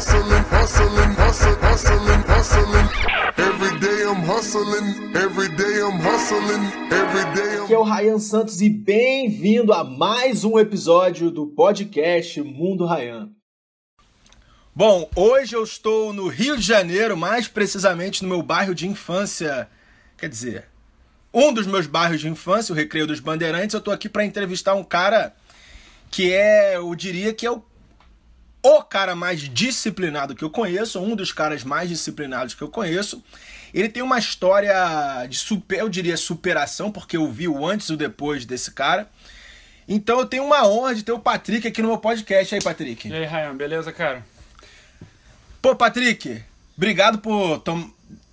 hustling, hustling, hustling, hustling, hustling. Every day I'm hustling, every day I'm hustling, every day I'm Aqui é o Ryan Santos e bem-vindo a mais um episódio do podcast Mundo Ryan. Bom, hoje eu estou no Rio de Janeiro, mais precisamente no meu bairro de infância. Quer dizer, um dos meus bairros de infância, o Recreio dos Bandeirantes. Eu estou aqui para entrevistar um cara que é, eu diria que é o, o cara mais disciplinado que eu conheço, um dos caras mais disciplinados que eu conheço. Ele tem uma história de super, eu diria superação, porque eu vi o antes e o depois desse cara. Então eu tenho uma honra de ter o Patrick aqui no meu podcast. E aí, Patrick? E aí, Ryan, beleza, cara? Pô, Patrick, obrigado por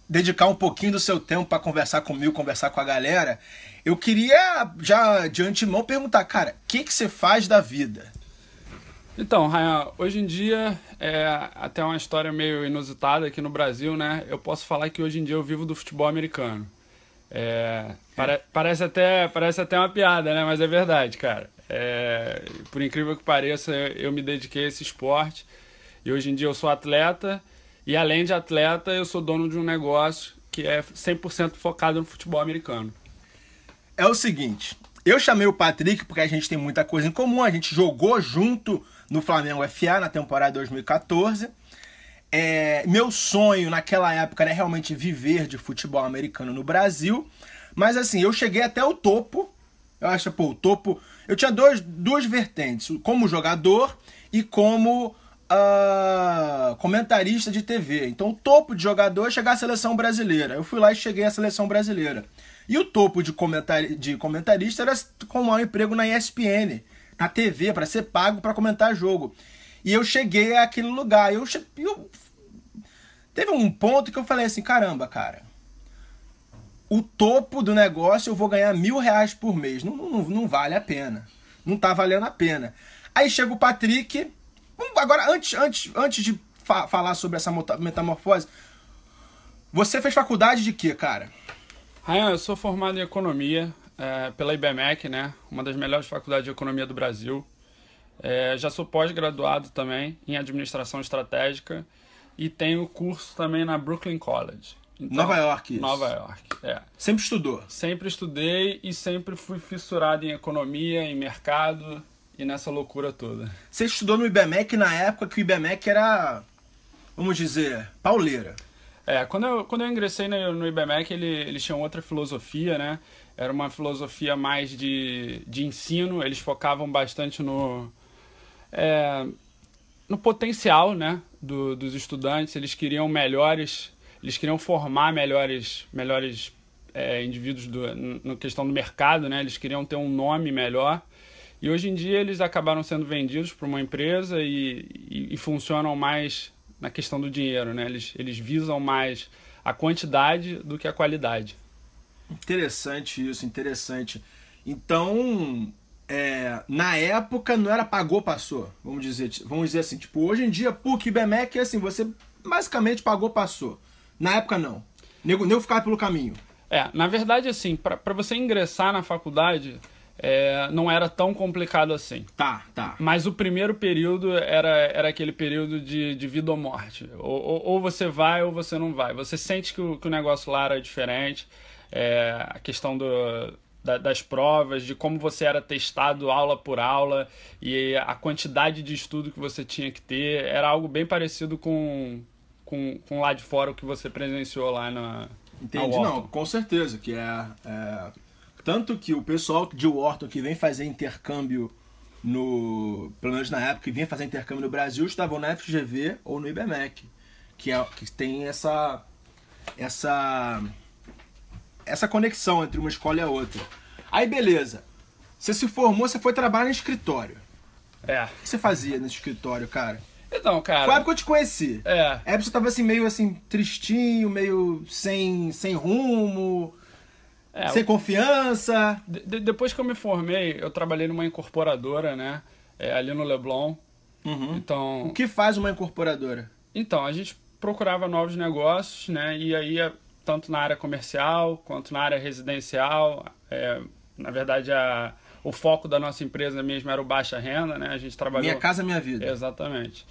dedicar um pouquinho do seu tempo para conversar comigo, conversar com a galera. Eu queria já de antemão perguntar, cara, o que, que você faz da vida? Então, Ryan, hoje em dia é até uma história meio inusitada aqui no Brasil, né? Eu posso falar que hoje em dia eu vivo do futebol americano. É, pare- parece, até, parece até uma piada, né? Mas é verdade, cara. É, por incrível que pareça, eu me dediquei a esse esporte. E hoje em dia eu sou atleta. E além de atleta, eu sou dono de um negócio que é 100% focado no futebol americano. É o seguinte, eu chamei o Patrick porque a gente tem muita coisa em comum, a gente jogou junto no Flamengo FA na temporada 2014. É, meu sonho naquela época era realmente viver de futebol americano no Brasil. Mas assim, eu cheguei até o topo. Eu acho, pô, o topo. Eu tinha dois, duas vertentes, como jogador e como ah, comentarista de TV. Então, o topo de jogador é chegar à seleção brasileira. Eu fui lá e cheguei à seleção brasileira. E o topo de, comentari de comentarista era arrumar um emprego na ESPN, na TV, para ser pago para comentar jogo. E eu cheguei àquele lugar. Eu, eu Teve um ponto que eu falei assim, caramba, cara. O topo do negócio eu vou ganhar mil reais por mês. Não, não, não vale a pena. Não tá valendo a pena. Aí chega o Patrick. Agora, antes, antes, antes de fa- falar sobre essa metamorfose, você fez faculdade de quê, cara? Ryan, eu sou formado em economia é, pela IBMEC, né? Uma das melhores faculdades de economia do Brasil. É, já sou pós-graduado também em administração estratégica e tenho curso também na Brooklyn College. Então, Nova York, isso. Nova York, é. Sempre estudou. Sempre estudei e sempre fui fissurado em economia, em mercado e nessa loucura toda. Você estudou no IBMEC na época que o IBMEC era, vamos dizer, pauleira. É, quando eu, quando eu ingressei no, no IBMEC, ele, eles tinham outra filosofia, né? Era uma filosofia mais de, de ensino, eles focavam bastante no, é, no potencial né, do, dos estudantes, eles queriam melhores, eles queriam formar melhores, melhores é, indivíduos na questão do mercado, né? Eles queriam ter um nome melhor. E hoje em dia eles acabaram sendo vendidos para uma empresa e, e, e funcionam mais na questão do dinheiro, né? Eles, eles visam mais a quantidade do que a qualidade. Interessante isso, interessante. Então, é, na época não era pagou, passou. Vamos dizer, vamos dizer assim, tipo, hoje em dia, PUC e BMEC é assim, você basicamente pagou, passou. Na época não. Nego, nego ficava pelo caminho. É, na verdade, assim, para você ingressar na faculdade, é, não era tão complicado assim. Tá, tá. Mas o primeiro período era, era aquele período de, de vida ou morte. Ou, ou, ou você vai ou você não vai. Você sente que o, que o negócio lá era diferente. É, a questão do, da- das provas, de como você era testado aula por aula e a quantidade de estudo que você tinha que ter. Era algo bem parecido com, com, com lá de fora o que você presenciou lá na. Entendi, na não, com certeza, que é, é, Tanto que o pessoal de Wharton que vem fazer intercâmbio no. Pelo menos na época que vinha fazer intercâmbio no Brasil, estavam na FGV ou no IBMEC. Que, é, que tem essa. Essa. Essa conexão entre uma escola e a outra. Aí beleza. Você se formou, você foi trabalhar no escritório. É. O que você fazia nesse escritório, cara? Então, cara. Foi a época que eu te conheci. É. É, você tava assim, meio assim, tristinho, meio sem, sem rumo, É, sem confiança. De- de- depois que eu me formei, eu trabalhei numa incorporadora, né? é, ali no Leblon. Então, O que faz uma incorporadora? então, a gente procurava novos negócios, né? E aí, é, tanto na área comercial quanto na área residencial. é, na verdade, a, o foco da nossa empresa mesmo era o baixa renda, né? A gente trabalhou... Minha casa, minha vida. Exatamente.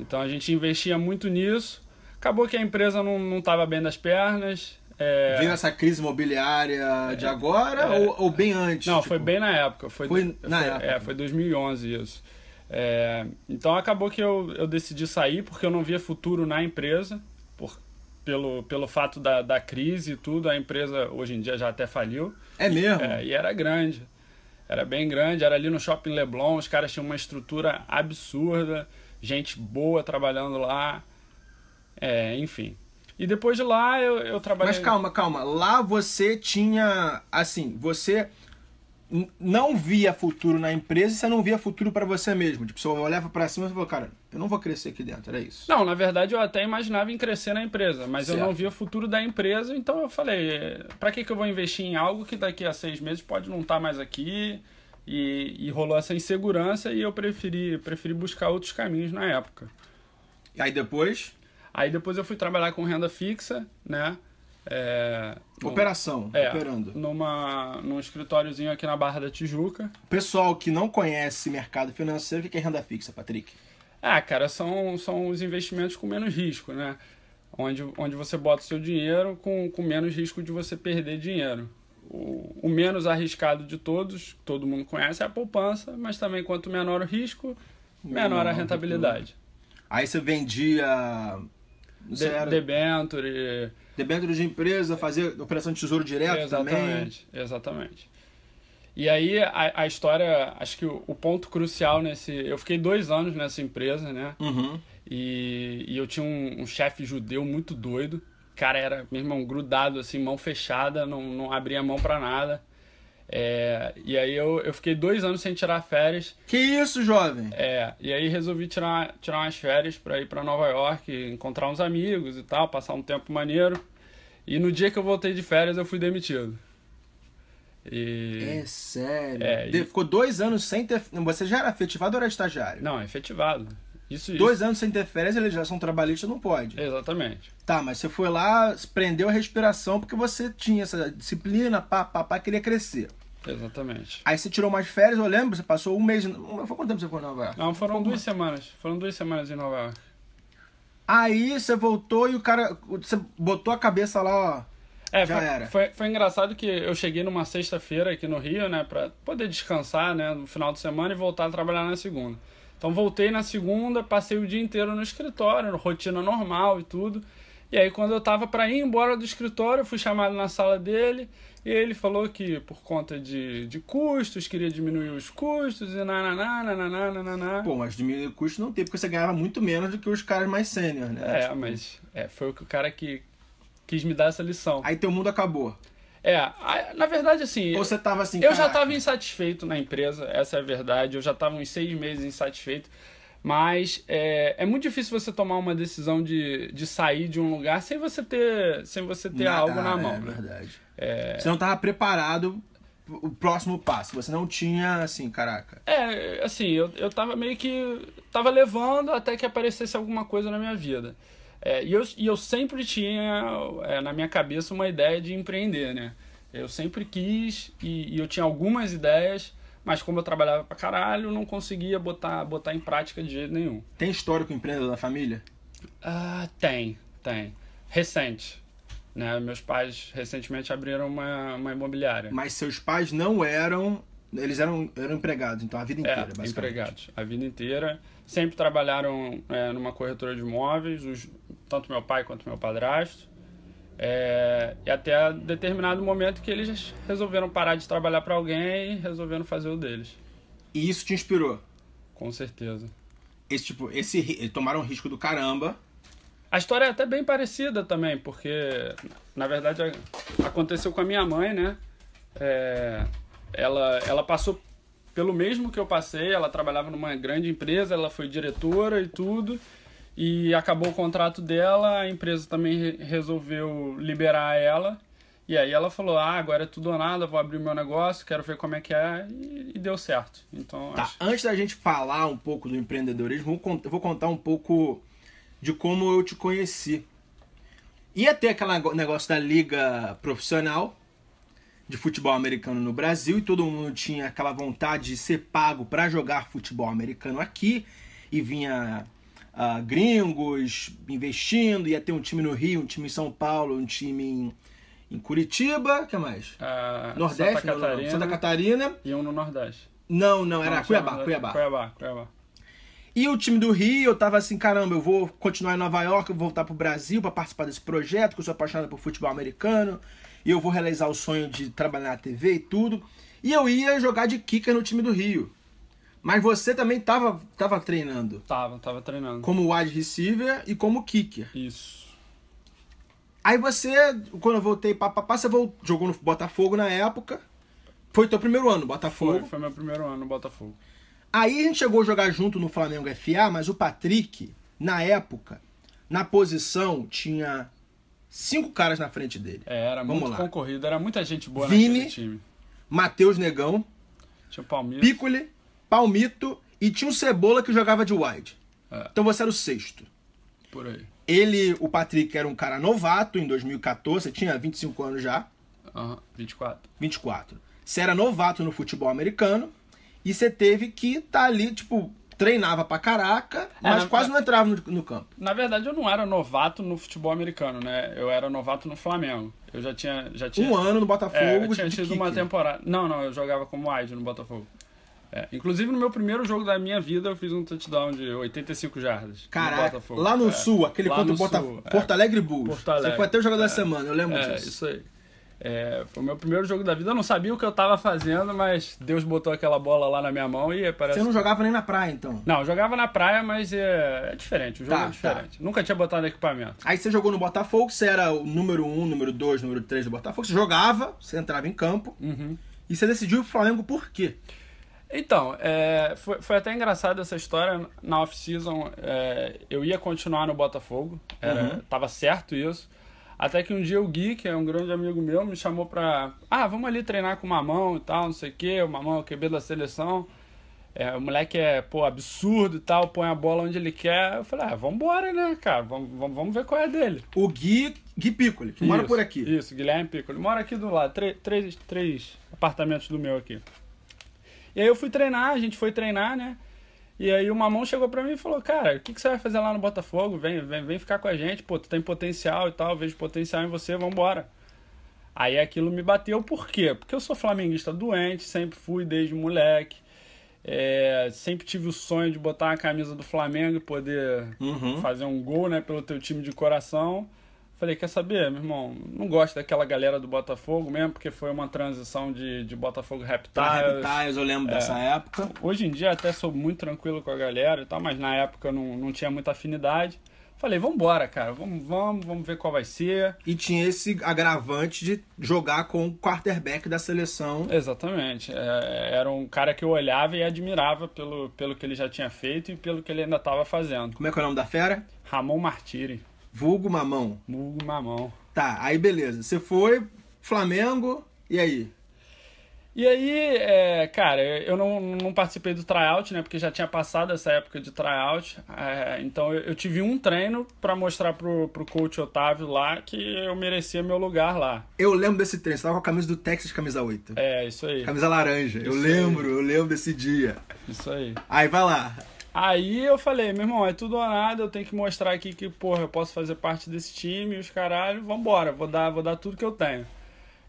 Então a gente investia muito nisso. Acabou que a empresa não estava bem das pernas. É... Veio essa crise imobiliária de agora é. ou, ou, bem antes? Não, tipo... foi bem na época. Foi, foi na foi, época. É, foi 2011 isso. É, então acabou que eu, eu decidi sair porque eu não via futuro na empresa, por, pelo, pelo fato da, da crise e tudo. A empresa hoje em dia já até faliu. É mesmo? É, e era grande. Era bem grande, era ali no Shopping Leblon, os caras tinham uma estrutura absurda, gente boa trabalhando lá. É, enfim. E depois de lá eu, eu trabalhei. Mas calma, calma. Lá você tinha. Assim, você não via futuro na empresa e você não via futuro para você mesmo. Tipo, você olhava para cima e falou, cara, eu não vou crescer aqui dentro, era isso. Não, na verdade eu até imaginava em crescer na empresa, mas Certo. eu não via futuro da empresa, então eu falei, para que, que eu vou investir em algo que daqui a seis meses pode não estar mais aqui? E, e rolou essa insegurança e eu preferi, preferi buscar outros caminhos na época. E aí depois, Aí depois eu fui trabalhar com renda fixa, né? É, operação, é, operando. numa, num escritóriozinho aqui na Barra da Tijuca. Pessoal que não conhece mercado financeiro, o que é renda fixa, Patrick? Ah, cara, são, são os investimentos com menos risco, né? Onde, onde você bota o seu dinheiro com, com menos risco de você perder dinheiro. O, o menos arriscado de todos, todo mundo conhece, é a poupança, mas também quanto menor o risco, menor Menor a rentabilidade. Aí você vendia. Era debenture, debênture de empresa, fazia operação de tesouro direto também. Exatamente, exatamente. E aí a, a história, acho que o, o ponto crucial nesse. Eu fiquei dois anos nessa empresa, né? Uhum. E, e eu tinha um, um chefe judeu muito doido. O cara era, meu irmão, grudado, assim, mão fechada, não, não abria a mão pra nada. É, e aí eu, eu fiquei dois anos sem tirar férias. Que isso, jovem? É, e aí resolvi tirar, tirar umas férias pra ir pra Nova York, encontrar uns amigos e tal, passar um tempo maneiro. E no dia que eu voltei de férias eu fui demitido. E. É sério. É, e- Ficou dois anos sem ter. Você já era efetivado ou era estagiário? Não, efetivado. Isso, Dois anos sem ter férias, a legislação trabalhista não pode. isso. Exatamente. Tá, mas você foi lá, prendeu a respiração porque você tinha essa disciplina, pá, pá, pá, queria crescer. Exatamente. Aí você tirou mais férias, eu lembro, você passou um mês. Foi quanto tempo você foi em Nova York? Não, foram duas semanas. Foram duas semanas em Nova York. Aí você voltou e o cara. Você botou a cabeça lá, ó. É, Já foi, era. Foi, foi engraçado que eu cheguei numa sexta-feira aqui no Rio, né, pra poder descansar, né, no final de semana e voltar a trabalhar na segunda. Então voltei na segunda, passei o dia inteiro no escritório, rotina normal e tudo. E aí quando eu tava para ir embora do escritório, eu fui chamado na sala dele e ele falou que por conta de, de custos, queria diminuir os custos e nananá, nananá, nananá. Pô, mas diminuir o custo não tem, porque você ganhava muito menos do que os caras mais sênior, né? É, Tipo, mas é, foi o que o cara que quis me dar essa lição. Aí teu mundo acabou. É, na verdade assim... Ou você tava assim. Eu já "Caraca, estava insatisfeito na empresa, essa é a verdade. Eu já estava uns seis meses insatisfeito. Mas é, é muito difícil você tomar uma decisão de, de sair de um lugar sem você ter, sem você ter nada", algo na é mão. né? verdade. Você não tava preparado o próximo passo. Você não tinha, assim, caraca. É, assim, eu, eu tava meio que. tava levando até que aparecesse alguma coisa na minha vida. É, e, eu, e eu sempre tinha é, na minha cabeça uma ideia de empreender, né? Eu sempre quis e, e eu tinha algumas ideias, mas como eu trabalhava pra caralho, não conseguia botar, botar em prática de jeito nenhum. Tem histórico empreendedor na família? Ah, tem, tem. Recente. Né? Meus pais recentemente abriram uma, uma imobiliária. Mas seus pais não eram. Eles eram, eram empregados, então a vida inteira, É, basicamente. empregados. A vida inteira. Sempre trabalharam é, numa corretora de imóveis, os- tanto meu pai quanto meu padrasto. É, e até determinado momento que eles resolveram parar de trabalhar para alguém e resolveram fazer o deles. E isso te inspirou. Com certeza. Esse tipo, esse tomaram um risco do caramba. A história é até bem parecida também, porque na verdade aconteceu com a minha mãe, né? É, ela, ela passou pelo mesmo que eu passei, ela trabalhava numa grande empresa, ela foi diretora e tudo, e acabou o contrato dela, a empresa também re- resolveu liberar ela, e aí ela falou, ah, agora é tudo ou nada, vou abrir meu negócio, quero ver como é que é, e, e deu certo. Então, Tá, acho- antes da gente falar um pouco do empreendedorismo, eu vou contar um pouco de como eu te conheci. Ia ter aquele negócio da liga profissional de futebol americano no Brasil e todo mundo tinha aquela vontade de ser pago para jogar futebol americano aqui e vinha ah, gringos investindo, ia ter um time no Rio, um time em São Paulo, um time em, em Curitiba, o que mais? Ah, Nordeste, Santa não, não. Catarina Santa Catarina. e um no Nordeste. Não, não, era Não, Cuiabá, Cuiabá. Cuiabá, Cuiabá. E o time do Rio, eu tava assim, caramba, eu vou continuar em Nova York, eu vou voltar pro Brasil pra participar desse projeto, que eu sou apaixonado por futebol americano, e eu vou realizar o sonho de trabalhar na TV e tudo. E eu ia jogar de kicker no time do Rio. Mas você também tava, tava treinando Tava, tava treinando. como wide receiver e como kicker. Isso. Aí você, quando eu voltei pra Papá, você vol- jogou no Botafogo na época. Foi teu primeiro ano, Botafogo. Foi, foi meu primeiro ano no Botafogo. Aí a gente chegou a jogar junto no Flamengo FA, mas o Patrick, na época, na posição, tinha cinco caras na frente dele. É, era Vamos muito lá. concorrido, era muita gente boa Vini. naquele time. Matheus Negão. Piccoli, Palmito e tinha um Cebola que jogava de wide. É. Então você era o sexto. Por aí. Ele, o Patrick, era um cara novato em 2014, você tinha 25 anos já, Aham, 24. 24. Você era novato no futebol americano e você teve que estar ali, tipo, treinava pra caraca, mas na- quase não entrava no, no campo. Na verdade, eu não era novato no futebol americano, né? Eu era novato no Flamengo. Eu já tinha. Já tinha Um ano no Botafogo É, eu tinha tido uma temporada. Não, não, eu jogava como wide no Botafogo. É, inclusive, no meu primeiro jogo da minha vida, eu fiz um touchdown de 85 jardas. no Caraca, Botafogo. lá no É, sul, aquele lá contra o no Bota... sul, é. Porto Alegre Bulls. Porto Alegre. Você foi até o jogador da semana, eu lembro É, disso. isso aí. É, foi o meu primeiro jogo da vida. Eu não sabia o que eu tava fazendo, mas Deus botou aquela bola lá na minha mão e parece. Você não jogava nem na praia, então. Não, eu jogava na praia, mas é, é diferente. O jogo Tá, é diferente. Nunca tinha botado equipamento. Aí você jogou no Botafogo, você era o número 1, um, número 2, número 3 do Botafogo. Você jogava, você entrava em campo. Uhum. E você decidiu pro Flamengo por quê? Então, é, foi, foi até engraçado essa história. Na off-season, é, eu ia continuar no Botafogo, era, Uhum. tava certo isso. Até que um dia o Gui, que é um grande amigo meu, me chamou pra. Ah, vamos ali treinar com o Mamão e tal, não sei o quê. O Mamão é o QB da seleção. É, o moleque é, pô, absurdo e tal, põe a bola onde ele quer. Eu falei, ah, vambora, né, cara? Vamos, vamos, vamos ver qual é dele. O Gui, Gui Piccoli, que mora Isso, por aqui. Isso, Guilherme Piccoli. Mora aqui do lado, três, três, três apartamentos do meu aqui. E aí eu fui treinar, a gente foi treinar, né? E aí o Mamão chegou pra mim e falou, cara, o que, que você vai fazer lá no Botafogo? Vem, vem, vem ficar com a gente, pô, tu tem potencial e tal, vejo potencial em você, vambora. Aí aquilo me bateu, por quê? Porque eu sou flamenguista doente, sempre fui desde moleque. É, sempre tive o sonho de botar a camisa do Flamengo e poder Uhum. fazer um gol, né, pelo teu time de coração. Falei, quer saber, meu irmão, não gosto daquela galera do Botafogo mesmo, porque foi uma transição de, de Botafogo Reptiles. Reptiles, eu lembro dessa época. Hoje em dia até sou muito tranquilo com a galera e tal, mas na época não, não tinha muita afinidade. Falei, vambora, cara, vamos, vamos, vamos ver qual vai ser. E tinha esse agravante de jogar com o quarterback da seleção. Exatamente. É, era um cara que eu olhava e admirava pelo, pelo que ele já tinha feito e pelo que ele ainda estava fazendo. Como é que é o nome da fera? Ramon Martiri, Vulgo Mamão. Mugo Mamão. Tá, aí beleza. Você foi, Flamengo, e aí? E aí, é, cara, eu não, não participei do tryout, né? Porque já tinha passado essa época de tryout. É, então eu, eu tive um treino pra mostrar pro, pro coach Otávio lá que eu merecia meu lugar lá. Eu lembro desse treino, você tava com a camisa do Texas, camisa 8. É, isso aí. Camisa laranja. Eu Isso lembro, eu lembro desse dia. Isso aí. Aí vai lá. Aí eu falei, meu irmão, é tudo ou nada, eu tenho que mostrar aqui que, porra, eu posso fazer parte desse time, os caralho, vambora, vou dar, vou dar tudo que eu tenho.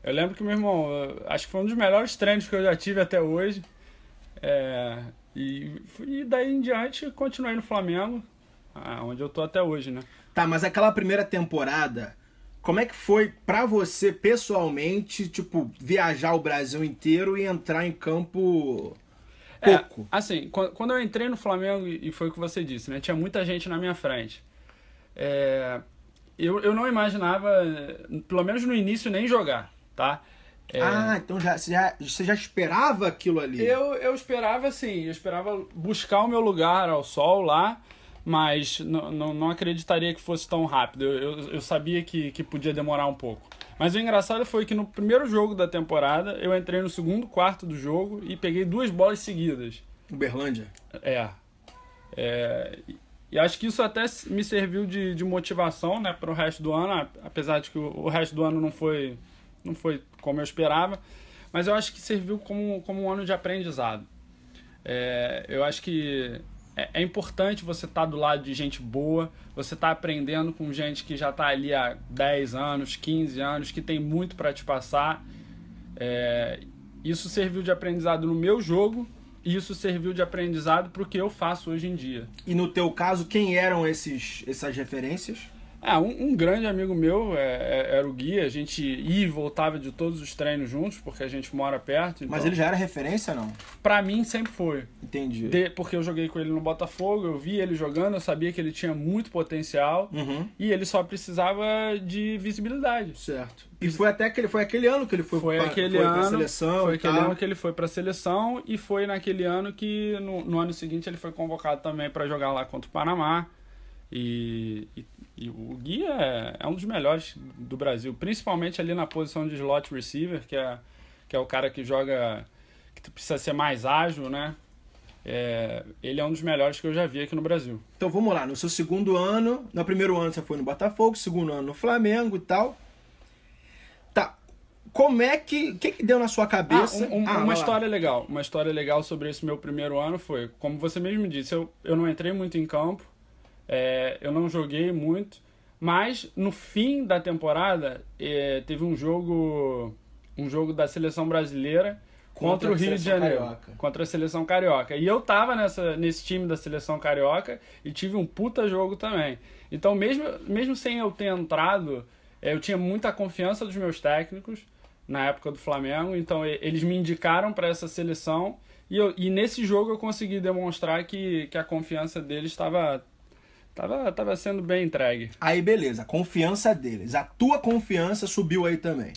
Eu lembro que, meu irmão, acho que foi um dos melhores treinos que eu já tive até hoje. É, e, e daí em diante continuei no Flamengo, onde eu tô até hoje, né? Tá, mas aquela primeira temporada, como é que foi pra você pessoalmente, tipo, viajar o Brasil inteiro e entrar em campo pouco? É, assim, quan- quando eu entrei no Flamengo, e foi o que você disse, né? Tinha muita gente na minha frente. É, eu, eu não imaginava, pelo menos no início, nem jogar, tá? É, Ah, então já, você, já, você já esperava aquilo ali. eu, eu esperava, assim, eu esperava buscar o meu lugar ao sol lá, mas não, não, não acreditaria que fosse tão rápido. Eu, eu, eu sabia que, que podia demorar um pouco. Mas o engraçado foi que no primeiro jogo da temporada, eu entrei no segundo quarto do jogo e peguei duas bolas seguidas. Uberlândia. É. É, e- acho que isso até me serviu de, de motivação né, para o resto do ano, apesar de que o, o resto do ano não foi, não foi como eu esperava, mas eu acho que serviu como, como um ano de aprendizado. É, eu acho que é, é importante você estar tá do lado de gente boa, você tá aprendendo com gente que já está ali há 10 anos, 15 anos, que tem muito para te passar. É, isso serviu de aprendizado no meu jogo e isso serviu de aprendizado para o que eu faço hoje em dia. E no teu caso, quem eram esses, essas referências? Ah, um, um, grande amigo meu é, é, era o Gui, a gente ia e voltava de todos os treinos juntos, porque a gente mora perto. Então... Mas ele já era referência, não? Pra mim, sempre foi. Entendi. De, porque eu joguei com ele no Botafogo, eu vi ele jogando, eu sabia que ele tinha muito potencial uhum. e ele só precisava de visibilidade. Certo. E foi até aquele, foi aquele ano que ele foi, foi pra, aquele foi ano, pra seleção. Foi aquele ano que ele foi pra seleção e foi naquele ano que no, no ano seguinte ele foi convocado também para jogar lá contra o Panamá. E, e, e, o Gui é, é um dos melhores do Brasil, principalmente ali na posição de slot receiver, que é, que é o cara que joga, que precisa ser mais ágil, né? É, ele é um dos melhores que eu já vi aqui no Brasil. Então vamos lá, no seu segundo ano, no primeiro ano você foi no Botafogo, segundo ano no Flamengo e tal. Tá. Como é que. O que, que deu na sua cabeça? Ah, um, um, ah, uma história lá. legal. Uma história legal sobre esse meu primeiro ano foi, como você mesmo disse, eu, eu não entrei muito em campo. É, eu não joguei muito, mas no fim da temporada é, teve um jogo, um jogo da seleção brasileira contra, contra o Rio de Janeiro, carioca. contra a seleção carioca. E eu tava nessa, nesse time da seleção carioca e tive um puta jogo também. Então, mesmo, mesmo sem eu ter entrado, é, eu tinha muita confiança dos meus técnicos na época do Flamengo. Então, eles me indicaram para essa seleção. E, eu, e nesse jogo eu consegui demonstrar que, que a confiança deles estava Tava, tava sendo bem entregue. Aí beleza, confiança deles. A tua confiança subiu aí também.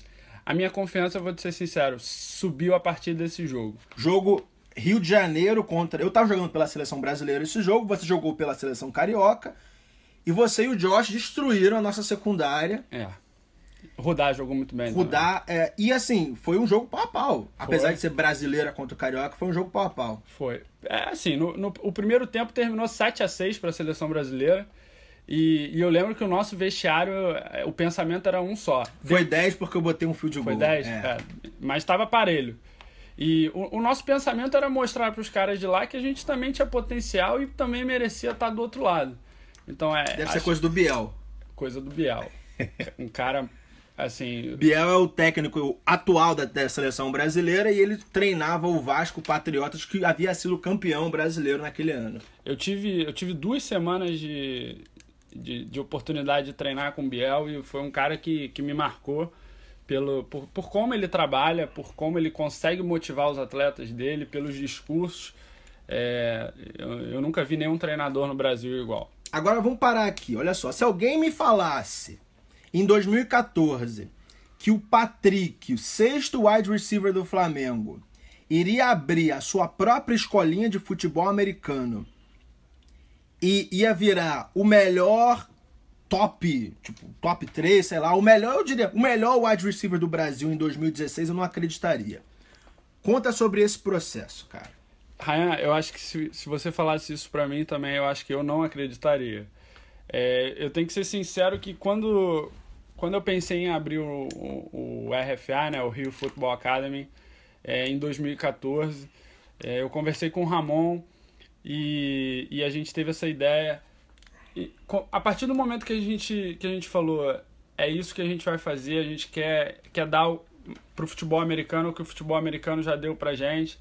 A minha confiança, vou te ser sincero, subiu a partir desse jogo. Jogo Rio de Janeiro contra. Eu tava jogando pela seleção brasileira esse jogo, você jogou pela seleção carioca. E você e o Josh destruíram a nossa secundária. É. Rudar jogou muito bem. Rudar, é, e assim, foi um jogo pau a pau. Apesar de ser brasileira contra o Carioca, foi um jogo pau a pau. Foi. É assim, no, no o primeiro tempo terminou 7 a 6 para a seleção brasileira. E, e, eu lembro que o nosso vestiário, é, o pensamento era um só. Foi 10 porque eu botei um fio de Foi gol. 10? É. É, mas estava parelho. E o, o, nosso pensamento era mostrar para os caras de lá que a gente também tinha potencial e também merecia estar do outro lado. Então é. Deve acho... ser coisa do Biel. Coisa do Biel. um cara Assim, Biel é o técnico atual da, da, seleção brasileira e ele treinava o Vasco Patriotas, que havia sido campeão brasileiro naquele ano. Eu tive, eu tive duas semanas de, de, de oportunidade de treinar com o Biel e foi um cara que, que me marcou pelo, por, por como ele trabalha, por como ele consegue motivar os atletas dele, pelos discursos. É, eu, eu nunca vi nenhum treinador no Brasil igual. Agora vamos parar aqui, olha só. Se alguém me falasse em 2014 que o Patrick, o sexto wide receiver do Flamengo, iria abrir a sua própria escolinha de futebol americano e ia virar o melhor top, tipo, top 3, sei lá, o melhor, eu diria, o melhor wide receiver do Brasil em 2016, eu não acreditaria. Conta sobre esse processo, cara. Ryan, eu acho que se, se você falasse isso para mim também, eu acho que eu não acreditaria. É, eu tenho que ser sincero que quando, quando eu pensei em abrir o, o, o RFA, né, o Rio Football Academy, é, em 2014, é, eu conversei com o Ramon e, e a gente teve essa ideia. E, a partir do momento que a gente, que a gente falou, é isso que a gente vai fazer, a gente quer, quer dar para o futebol americano o que o futebol americano já deu para gente.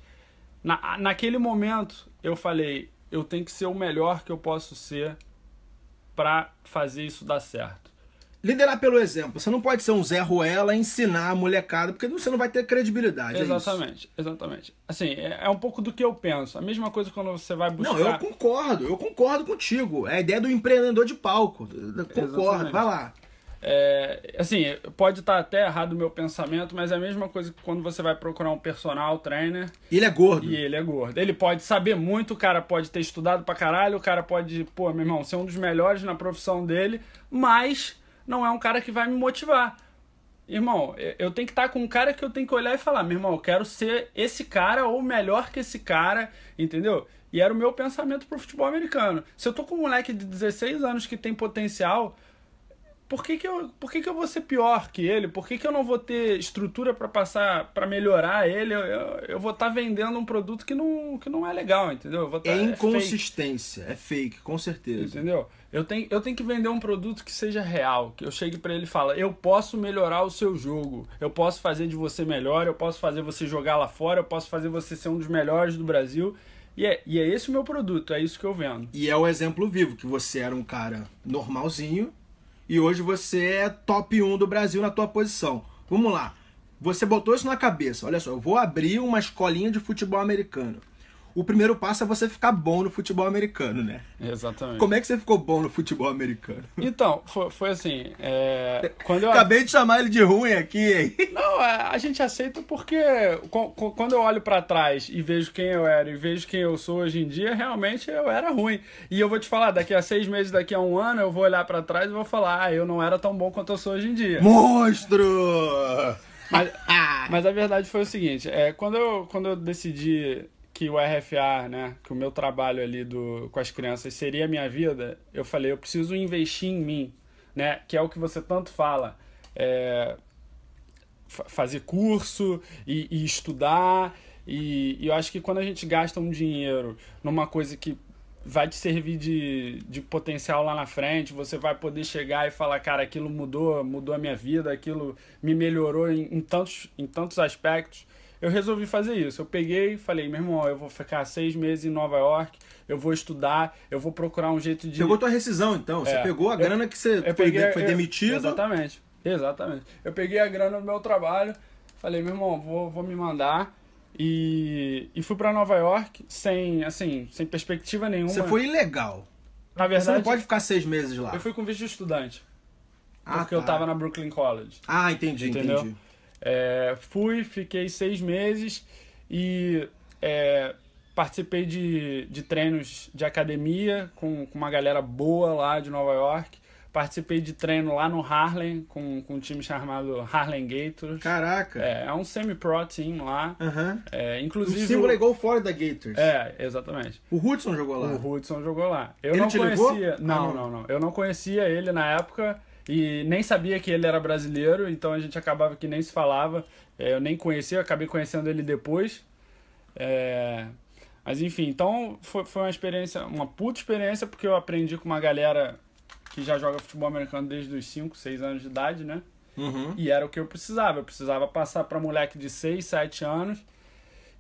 Na, naquele momento, eu falei, eu tenho que ser o melhor que eu posso ser para fazer isso dar certo. Liderar pelo exemplo. Você não pode ser um Zé Ruela e ensinar a molecada, porque você não vai ter credibilidade. É exatamente, é exatamente. Assim, é, é, um pouco do que eu penso. A mesma coisa quando você vai buscar. Não, eu concordo, eu concordo contigo. É a ideia do empreendedor de palco. Concordo, exatamente. vai lá. É, assim, pode estar até errado o meu pensamento, mas é a mesma coisa que quando você vai procurar um personal trainer. Ele é gordo. E ele é gordo. Ele pode saber muito, o cara pode ter estudado pra caralho, o cara pode, pô, meu irmão, ser um dos melhores na profissão dele, mas não é um cara que vai me motivar. Irmão, eu tenho que estar com um cara que eu tenho que olhar e falar, meu irmão, eu quero ser esse cara ou melhor que esse cara, entendeu? E era o meu pensamento pro futebol americano. Se eu tô com um moleque de 16 anos que tem potencial, por que, que, eu, por que, que eu vou ser pior que ele? Por que, que eu não vou ter estrutura para passar, para melhorar ele? Eu, eu, eu vou estar tá vendendo um produto que não, que não é legal, entendeu? Tá, é inconsistência, é fake. é fake. com certeza. Entendeu? Eu tenho, eu tenho que vender um produto que seja real, que eu chegue para ele e fale, eu posso melhorar o seu jogo, eu posso fazer de você melhor, eu posso fazer você jogar lá fora, eu posso fazer você ser um dos melhores do Brasil. E é, e é esse o meu produto, é isso que eu vendo. E é o exemplo vivo, que você era um cara normalzinho, e hoje você é top 1 do Brasil na tua posição. Vamos lá. Você botou isso na cabeça. Olha só, eu vou abrir uma escolinha de futebol americano o primeiro passo é você ficar bom no futebol americano, né? Exatamente. Como é que você ficou bom no futebol americano? Então, foi, foi assim. É, quando eu... Acabei de chamar ele de ruim aqui, hein? Não, é, a gente aceita porque quando eu olho para trás e vejo quem eu era e vejo quem eu sou hoje em dia, realmente eu era ruim. E eu vou te falar, daqui a seis meses, daqui a um ano, eu vou olhar para trás e vou falar, ah, eu não era tão bom quanto eu sou hoje em dia. Monstro! Mas, mas a verdade foi o seguinte, é, quando, eu, quando eu decidi que o RFA, né, que o meu trabalho ali do, com as crianças seria a minha vida, eu falei, eu preciso investir em mim, né, que é o que você tanto fala, é, fazer curso e, e estudar, e, e, eu acho que quando a gente gasta um dinheiro numa coisa que vai te servir de, de potencial lá na frente, você vai poder chegar e falar, cara, aquilo mudou, mudou a minha vida, aquilo me melhorou em, em tantos, em tantos aspectos, eu resolvi fazer isso. Eu peguei e falei, meu irmão, eu vou ficar seis meses em Nova York, eu vou estudar, eu vou procurar um jeito de. Pegou tua rescisão, então. Você é, pegou a grana eu, que você foi, peguei, foi demitido. Eu, exatamente. Exatamente. Eu peguei a grana do meu trabalho, falei, meu irmão, vou, vou me mandar. E, e fui para Nova York sem, assim, sem perspectiva nenhuma. Você foi ilegal. Na verdade. Você não pode ficar seis meses lá. Eu fui com visto de estudante. Ah, porque tá. eu tava na Brooklyn College. Ah, entendi, entendeu? entendi. É, fui, fiquei seis meses e é, participei de, de treinos de academia com, com uma galera boa lá de Nova York. Participei de treino lá no Harlem com, com um time chamado Harlem Gators. Caraca! É, é um semi-pro team lá. Uhum. É, inclusive. O símbolo é igual fora da Gators. É, exatamente. O Hudson jogou lá. O Hudson jogou lá. Eu ele não conhecia. Ligou? Não, ah, não, não, não. Eu não conhecia ele na época. E nem sabia que ele era brasileiro, então a gente acabava que nem se falava. É, eu nem conhecia, eu acabei conhecendo ele depois. É... Mas enfim, então foi, foi uma experiência, uma puta experiência, porque eu aprendi com uma galera que já joga futebol americano desde os 5, 6 anos de idade, né? Uhum. E era o que eu precisava. Eu precisava passar para moleque de 6, 7 anos.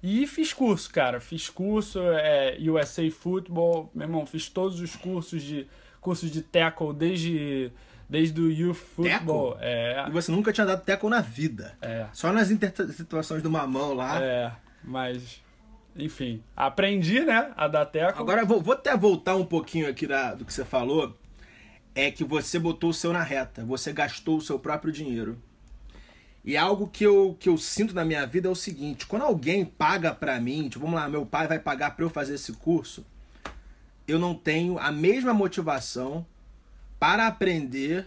E fiz curso, cara. Fiz curso, é, USA Football, meu irmão, fiz todos os cursos de cursos de tackle desde desde o youth football. É. E você nunca tinha dado teco na vida. É. Só nas situações do mamão lá. É, mas enfim, aprendi, né, a dar teco. Agora vou, vou até voltar um pouquinho aqui da, do que você falou. É que você botou o seu na reta, você gastou o seu próprio dinheiro. E algo que eu, que eu sinto na minha vida é o seguinte: quando alguém paga pra mim, tipo, vamos lá, meu pai vai pagar pra eu fazer esse curso, eu não tenho a mesma motivação para aprender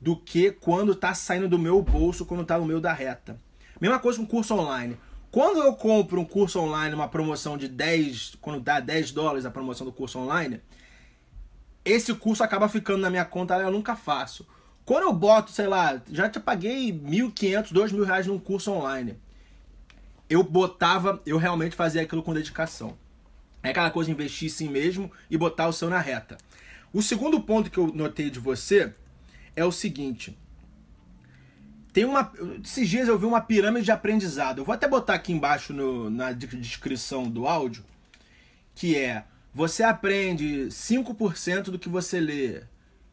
do que quando está saindo do meu bolso, quando está no meio da reta. Mesma coisa com curso online. Quando eu compro um curso online, uma promoção de 10, quando dá 10 dólares a promoção do curso online, esse curso acaba ficando na minha conta, eu nunca faço. Quando eu boto, sei lá, já te paguei 1.500, 2.000 reais num curso online. Eu botava, eu realmente fazia aquilo com dedicação. É aquela coisa investir em si mesmo e botar o seu na reta. O segundo ponto que eu notei de você é o seguinte. Tem uma. Esses dias eu vi uma pirâmide de aprendizado. Eu vou até botar aqui embaixo no, na descrição do áudio. Que é. Você aprende 5% do que você lê,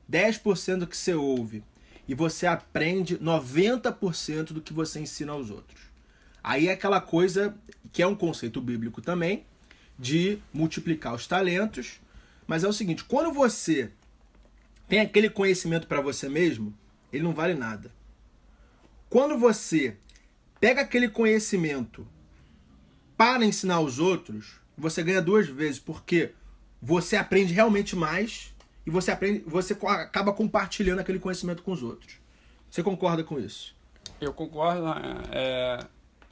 10% do que você ouve. E você aprende 90% do que você ensina aos outros. Aí é aquela coisa que é um conceito bíblico também, de multiplicar os talentos mas é o seguinte, quando você tem aquele conhecimento para você mesmo, ele não vale nada. Quando você pega aquele conhecimento para ensinar os outros, você ganha duas vezes, porque você aprende realmente mais e você aprende, você acaba compartilhando aquele conhecimento com os outros. Você concorda com isso? Eu concordo, é,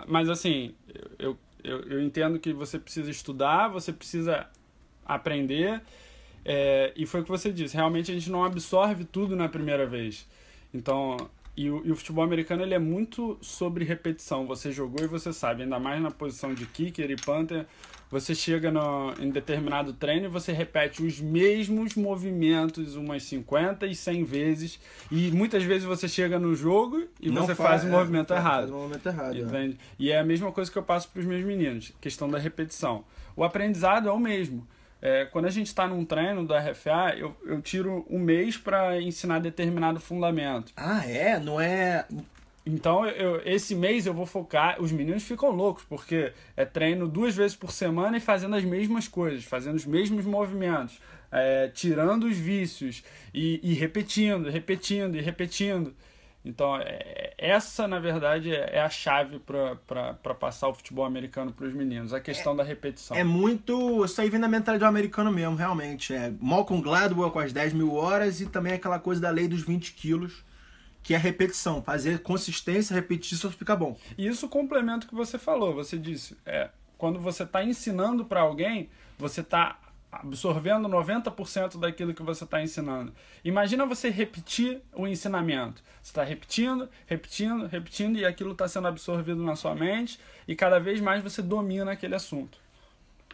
mas assim, eu, eu, eu entendo que você precisa estudar, você precisa aprender É, e foi o que você disse, realmente a gente não absorve tudo na primeira vez. Então, e o, e o futebol americano ele é muito sobre repetição. Você jogou e você sabe, ainda mais na posição de kicker e punter. Você chega no, em determinado treino e você repete os mesmos movimentos umas 50 e 100 vezes. E muitas vezes você chega no jogo e Não você faz- faz o é, movimento faz- errado. faz o movimento errado, é. E é a mesma coisa que eu passo para os meus meninos, questão da repetição. O aprendizado é o mesmo. É, quando a gente está num treino da RFA, eu, eu tiro um mês para ensinar determinado fundamento. Ah, é? Não é. Então, eu, esse mês eu vou focar. Os meninos ficam loucos, porque é treino duas vezes por semana e fazendo as mesmas coisas, fazendo os mesmos movimentos, é, tirando os vícios e, e repetindo, repetindo e repetindo. Então, é- essa, na verdade, é é a chave para passar o futebol americano para os meninos, a questão da repetição. É muito. Isso aí vem da mentalidade do americano mesmo, realmente. É Malcolm Gladwell com as 10 mil horas e também aquela coisa da lei dos 20 quilos, que é repetição. Fazer consistência, repetir, isso fica bom. E isso complementa o que você falou. Você disse, é, quando você está ensinando para alguém, você está absorvendo 90% daquilo que você está ensinando. Imagina você repetir o ensinamento. Você está repetindo, repetindo, repetindo e aquilo está sendo absorvido na sua mente e cada vez mais você domina aquele assunto.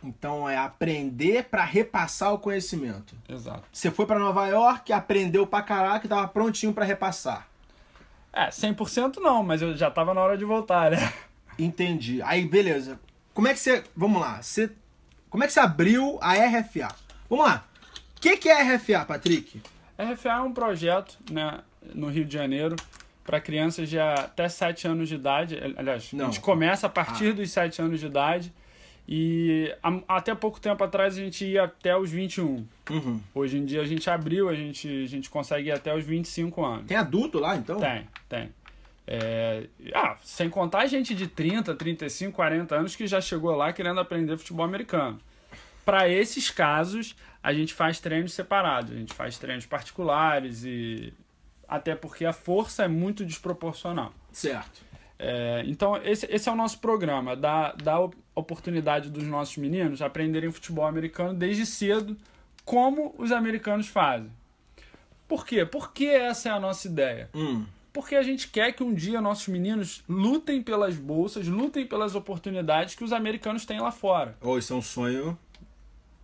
Então é aprender pra repassar o conhecimento. Exato. Você foi pra Nova York, aprendeu pra caraca e tava prontinho pra repassar. É, 100% não, mas eu já estava na hora de voltar, né? Entendi. Aí, beleza. Como é que você. Vamos lá. Você. Como é que você abriu a RFA? Vamos lá. O que, que é a RFA, Patrick? RFA é um projeto né, no Rio de Janeiro para crianças de até 7 anos de idade. Aliás, Não. a gente começa a partir Ah. dos 7 anos de idade. E a- até pouco tempo atrás a gente ia até os 21. Uhum. Hoje em dia a gente abriu, a gente, a gente consegue ir até os 25 anos. Tem adulto lá, então? Tem, tem. É, ah, sem contar gente de 30, 35, 40 anos que já chegou lá querendo aprender futebol americano. Para esses casos, a gente faz treinos separados, a gente faz treinos particulares e até porque a força é muito desproporcional. Certo. É, então, esse, esse é o nosso programa, dar, dar op- oportunidade dos nossos meninos aprenderem futebol americano desde cedo, como os americanos fazem. Por quê? Porque essa é a nossa ideia. Hum. Porque a gente quer que um dia nossos meninos lutem pelas bolsas, lutem pelas oportunidades que os americanos têm lá fora. Oh, isso é um sonho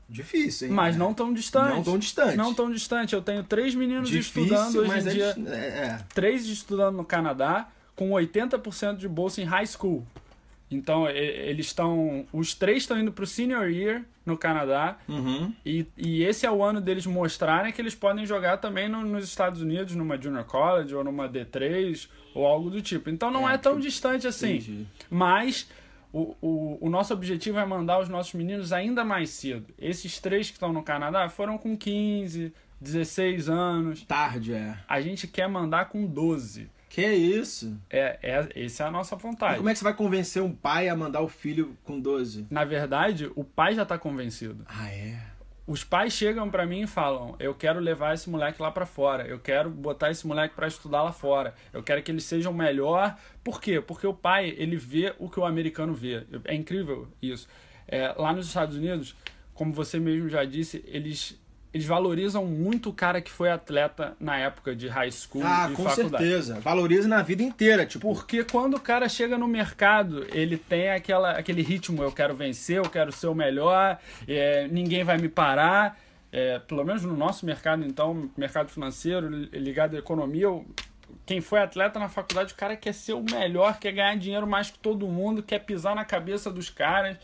difícil, hein? Mas não tão distante. Não tão distante. Não tão distante. Eu tenho três meninos difícil, estudando hoje mas em é, dia. é, é. Três estudando no Canadá, com 80% de bolsa em high school. Então, eles estão. Os três estão indo pro senior year no Canadá. Uhum. E, e esse é o ano deles mostrarem que eles podem jogar também no- nos Estados Unidos, numa Junior College ou numa D3 ou algo do tipo. Então não É, é, tão que- distante assim. Entendi. Mas o, o, o nosso objetivo é mandar os nossos meninos ainda mais cedo. Esses três que estão no Canadá foram com 15, 16 anos. Tarde, é. A gente quer mandar com 12. Que isso? É, é, essa é a nossa E vontade. como é que você vai convencer um pai a mandar o filho com 12? Na verdade, o pai já está convencido. Ah, é? Os pais chegam pra mim e falam: "Eu quero levar esse moleque lá pra fora. Eu quero botar esse moleque pra estudar lá fora. Eu quero que ele seja o melhor". Por quê? Porque o pai, ele vê o que o americano vê. É incrível isso. É, lá nos Estados Unidos, como você mesmo já disse, eles eles valorizam muito o cara que foi atleta na época de high school Ah, e com faculdade. certeza. Valoriza na vida inteira, tipo. Porque quando o cara chega no mercado, ele tem aquela, aquele ritmo, eu quero vencer, eu quero ser o melhor, é, ninguém vai me parar. É, pelo menos no nosso mercado, então, mercado financeiro, li- ligado à economia, quem foi atleta na faculdade, o cara quer ser o melhor, quer ganhar dinheiro mais que todo mundo, quer pisar na cabeça dos caras.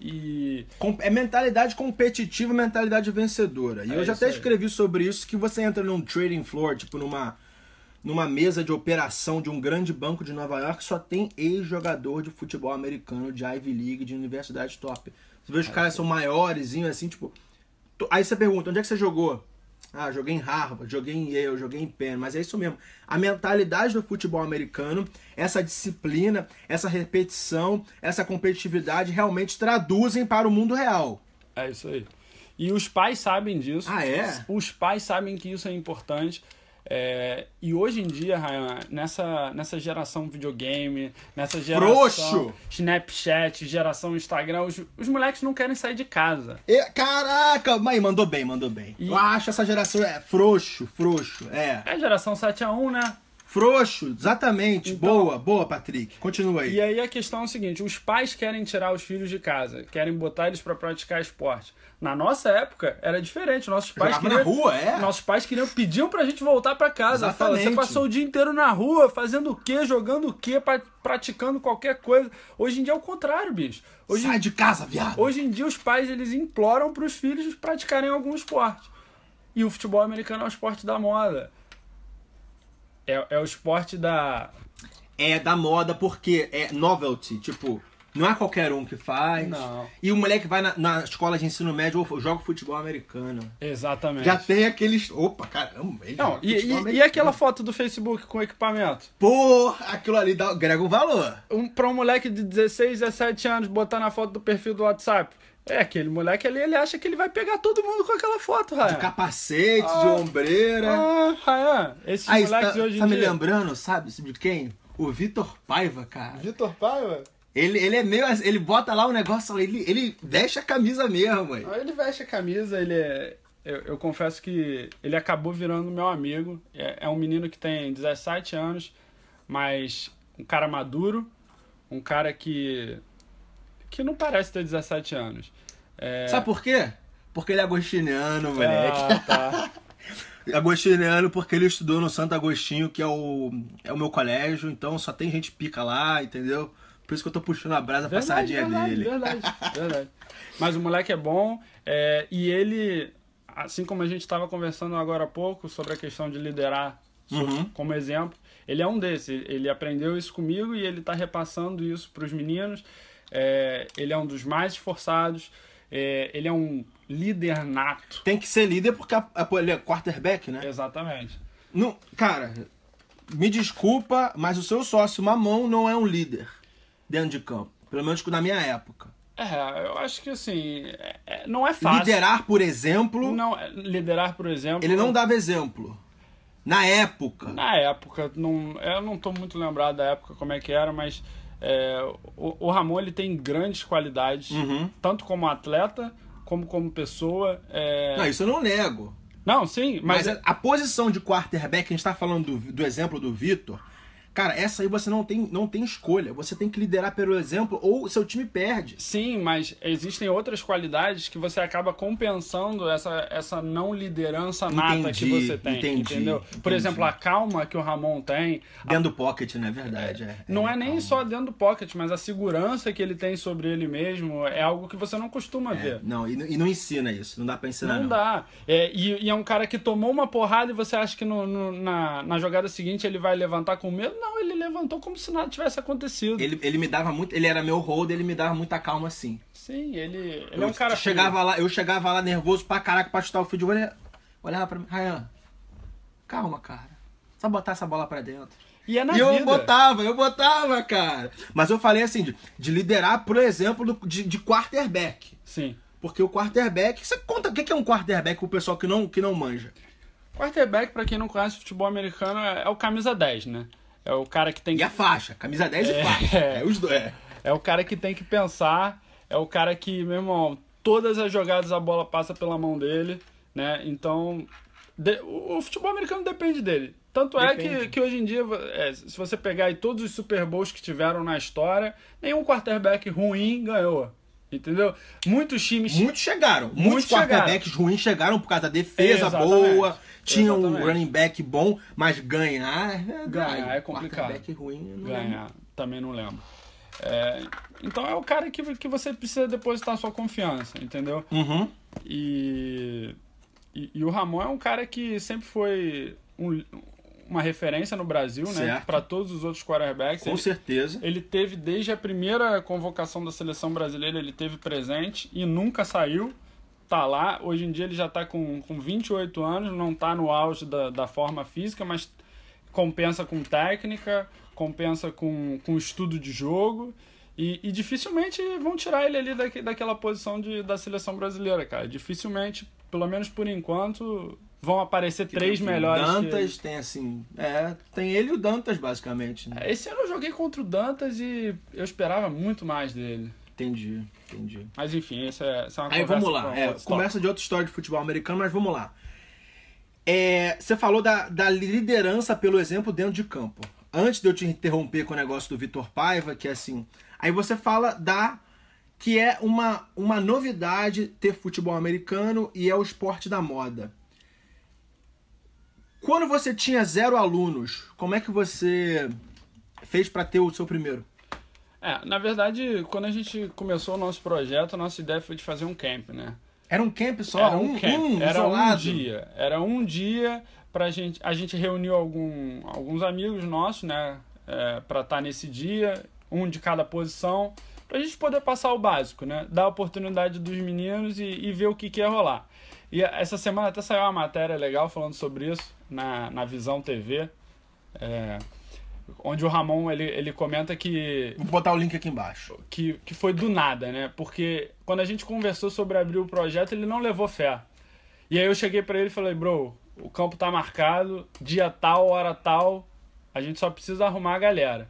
E É mentalidade competitiva, mentalidade vencedora. E É eu já até aí. escrevi sobre isso, que você entra num trading floor, tipo numa, numa mesa de operação de um grande banco de Nova York, só tem ex-jogador de futebol americano, de Ivy League, de universidade top. Você vê os caras são maiores, assim, tipo... Aí você pergunta, onde é que você jogou? Ah, joguei em Harvard, joguei em Yale, joguei em Penn, mas é isso mesmo. A mentalidade do futebol americano, essa disciplina, essa repetição, essa competitividade realmente traduzem para o mundo real. É isso aí. E os pais sabem disso. Ah, é? Os pais sabem que isso é importante. É, e hoje em dia, Ryan, nessa, nessa geração videogame, nessa geração Frouxo! Snapchat, geração Instagram, os, os moleques não querem sair de casa. E- caraca, mas mandou bem, mandou bem. E- Eu acho essa geração é frouxo, frouxo, é. É a geração 7x1, né? Frouxo, exatamente. Então- boa, boa, Patrick. Continua aí. E aí a questão é o seguinte: os pais querem tirar os filhos de casa, querem botar eles pra praticar esporte. Na nossa época era diferente. Nossos pais Jogava na queriam, rua, é. Nossos pais queriam pediam pra gente voltar pra casa. Fala, você passou o dia inteiro na rua, fazendo o quê, jogando o quê, pra- praticando qualquer coisa. Hoje em dia é o contrário, bicho. Hoje, Sai de casa, viado. hoje em dia os pais eles imploram pros filhos praticarem algum esporte. E o futebol americano é o esporte da moda. É, é o esporte da É da moda porque é novelty, tipo, não é qualquer um que faz. Não. E o moleque vai na, na escola de ensino médio ou joga futebol americano. Exatamente. Já tem aqueles. Opa, caramba, ele Não, joga e, e- e aquela foto do Facebook com equipamento? Porra, aquilo ali dá, agrega um valor. Um, pra um moleque de 16, 17 anos botar na foto do perfil do WhatsApp. É, aquele moleque ali, ele acha que ele vai pegar todo mundo com aquela foto, De Ryan. capacete, de Ah. ombreira. Ah, Ryan, esses Aí, moleques tá, de hoje tá em me dia... lembrando, sabe, de quem? O Vitor Paiva, cara. Vitor Paiva? Ele, ele é meio. assim, Ele bota lá o negócio, ele, ele veste a camisa mesmo, mãe. Ele veste a camisa, ele é... Eu, eu confesso que ele acabou virando meu amigo. É, é um menino que tem 17 anos, mas um cara maduro, um cara que... que não parece ter 17 anos. É... Sabe por quê? Porque ele é agostiniano, moleque. Ah, tá. Agostiniano porque ele estudou no Santo Agostinho, que é o, é o meu colégio, então só tem gente pica lá, entendeu? Por isso que eu tô puxando a brasa pra sardinha verdade, dele. Verdade, verdade. Mas o moleque é bom é, e ele, assim como a gente estava conversando agora há pouco sobre a questão de liderar Uhum. como exemplo, ele é um desses. Ele aprendeu isso comigo e ele está repassando isso para os meninos. É, ele é um dos mais esforçados. é, ele é um líder nato. Tem que ser líder porque a- a- ele é quarterback, né? Exatamente. Não, cara, me desculpa, mas o seu sócio mamão não é um líder dentro de campo. Pelo menos na minha época. É, eu acho que assim, é- é- não é fácil. Liderar, por exemplo, Não, é- liderar, por exemplo. ele não dava exemplo. Na época. Na época, não, eu não tô muito lembrado da época como é que era, mas é, o, o Ramon ele tem grandes qualidades, Uhum. tanto como atleta, como como pessoa. é- Não, isso eu não nego. Não, sim, mas, Mas, a, a posição de quarterback, a gente tá falando do, do exemplo do Vitor. Cara, essa aí você não tem, não tem escolha. Você tem que liderar pelo exemplo ou seu time perde. sim, mas existem outras qualidades que você acaba compensando essa, essa não liderança nata Entendi, que você tem, entendi, entendeu? Por entendi. exemplo, a calma que o Ramon tem, Dentro do pocket, não é verdade? É, Não é, é, nem calma. só dentro do pocket, mas a segurança que ele tem sobre ele mesmo é algo que você não costuma ver. É, não, e, não- e não ensina isso. Não dá pra ensinar, Não, não. dá. É, e, e é um cara que tomou uma porrada e você acha que no- no- na, na jogada seguinte ele vai levantar com medo? Não, ele levantou como se nada tivesse acontecido. Ele, ele me dava muito. Ele era meu hold, ele me dava muita calma assim. Sim, ele, ele eu é um cara. chegava lá, eu chegava lá nervoso pra caraca pra chutar o field goal. ele Olhava pra mim, Ryan, calma, cara. Só botar essa bola pra dentro. E é na e eu botava, eu botava, cara. Mas eu falei assim, de, de liderar, por exemplo, do- de, de quarterback. Sim. Porque o quarterback. Você conta o que é um quarterback pro pessoal que não, que não manja? Quarterback, pra quem não conhece futebol americano, é, é o camisa 10, né? É o cara que tem E que. a faixa, camisa 10 É. e faixa. É, os dois. É. É o cara que tem que pensar, é o cara que, meu irmão, todas as jogadas a bola passa pela mão dele, né? Então, de- o, o futebol americano depende dele. Tanto é que, que hoje em dia, é, se você pegar aí todos os Super Bowls que tiveram na história, nenhum quarterback ruim ganhou. Entendeu? Muitos times. Muitos chegaram. Muitos, Muitos quarterbacks ruins chegaram por causa da defesa Exatamente. boa. Tinha um Exatamente. running back bom, mas ganhar. é, Ganhar é complicado. Quarterback ruim. Não ganhar. Também não lembro. É, então é o cara que, que você precisa depositar sua confiança, entendeu? Uhum. E, e, e o Ramon é um cara que sempre foi um- uma referência no Brasil, né? Para todos os outros quarterbacks. Com Ele, certeza. ele teve desde a primeira convocação da seleção brasileira, ele teve presente e nunca saiu. Tá lá, hoje em dia ele já tá com, com 28 anos, não tá no auge da, da forma física, mas compensa com técnica, compensa com, com estudo de jogo. E, e dificilmente vão tirar ele ali daque- daquela posição de, da seleção brasileira, cara. Dificilmente, pelo menos por enquanto, vão aparecer três Tem melhores. O que Dantas tem assim. É, tem ele e o Dantas, basicamente. né? Esse ano eu joguei contra o Dantas e eu esperava muito mais dele. Entendi, entendi. Mas enfim, essa é, essa é uma Aí conversa vamos lá. É, começa de outra história de futebol americano, mas vamos lá. É, você falou da, da liderança pelo exemplo dentro de campo. Antes de eu te interromper com o negócio do Vitor Paiva, que é assim. Aí você fala da. que é uma, uma novidade ter futebol americano e é o esporte da moda. Quando você tinha zero alunos, como é que você fez para ter o seu primeiro? É, na verdade, quando a gente começou o nosso projeto, a nossa ideia foi de fazer um camp, né? Era um camp só, era um, um camp, um era isolado. um dia. Era um dia pra gente. A gente reuniu algum, alguns amigos nossos, né? É, pra estar nesse dia, um de cada posição, pra gente poder passar o básico, né? Dar a oportunidade dos meninos e, e ver o que, que ia rolar. E essa semana até saiu uma matéria legal falando sobre isso na, na Visão TV. é, onde o Ramon ele, ele comenta que Vou botar o link aqui embaixo. que, que foi do nada, né? Porque quando a gente conversou sobre abrir o projeto, ele não levou fé. E aí eu cheguei pra ele e falei, bro, o campo tá marcado, dia tal, hora tal, a gente só precisa arrumar a galera.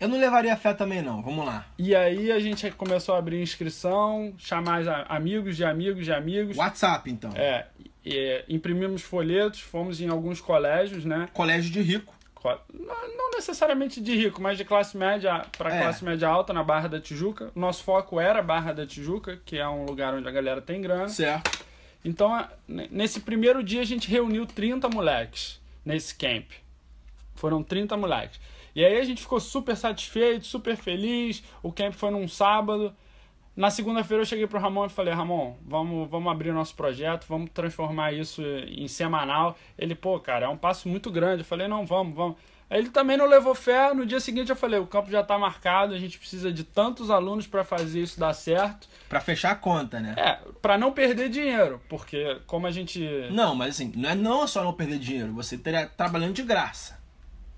Eu não levaria fé também, não. Vamos lá. E aí a gente começou a abrir inscrição, chamar amigos de amigos de amigos. WhatsApp, então. É, e, imprimimos folhetos, fomos em alguns colégios, né? Colégio de rico. Co- Não, não necessariamente de rico, mas de classe média para É. classe média alta na Barra da Tijuca. Nosso foco era Barra da Tijuca, que é um lugar onde a galera tem grana. Certo. Então, nesse primeiro dia a gente reuniu 30 moleques nesse camp. Foram 30 moleques. E aí a gente ficou super satisfeito, super feliz. O camp foi num sábado. Na segunda-feira eu cheguei pro Ramon e falei, Ramon, vamos, vamos abrir o nosso projeto, vamos transformar isso em semanal. Ele, pô, cara, é um passo muito grande. Eu falei, não, vamos, vamos. Aí ele também não levou fé. No dia seguinte eu falei, o campo já tá marcado, a gente precisa de tantos alunos para fazer isso dar certo. Pra fechar a conta, né? É, para não perder dinheiro, porque como a gente Não, mas assim, não é não só não perder dinheiro, você estaria trabalhando de graça.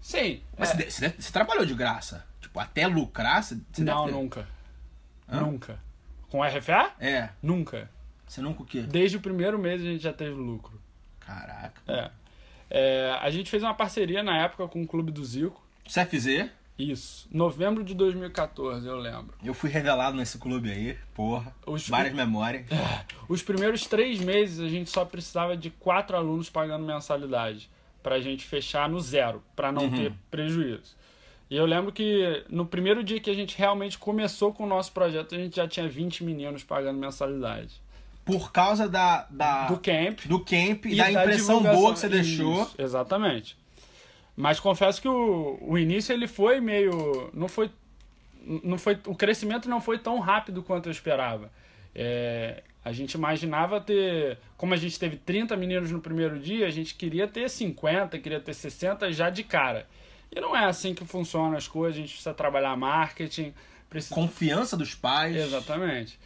Sim. Mas é. você, você- você trabalhou de graça. Tipo, até lucrar, você, você Não, ter- nunca. Hã? Nunca. Com RFA? É. Nunca. Você nunca o quê? Desde o primeiro mês a gente já teve lucro. Caraca. É. É, a gente fez uma parceria na época com o Clube do Zico. CFZ, Isso. Novembro de 2014, eu lembro. eu fui revelado nesse clube aí, porra. Os- Várias memórias. Os primeiros três meses a gente só precisava de quatro alunos pagando mensalidade. Pra gente fechar no zero, pra não Uhum. ter prejuízo. E eu lembro que no primeiro dia que a gente realmente começou com o nosso projeto, a gente já tinha 20 meninos pagando mensalidade. Por causa da, da- Do camp. do camp e, E da impressão boa que você deixou. Isso, exatamente. Mas confesso que o, o início ele foi meio. Não foi, não foi. O crescimento não foi tão rápido quanto eu esperava. É, a gente imaginava ter. Como a gente teve 30 meninos no primeiro dia, a gente queria ter 50, queria ter 60 já de cara. E não é assim que funcionam as coisas, a gente precisa trabalhar marketing, precisa Confiança dos pais. Exatamente.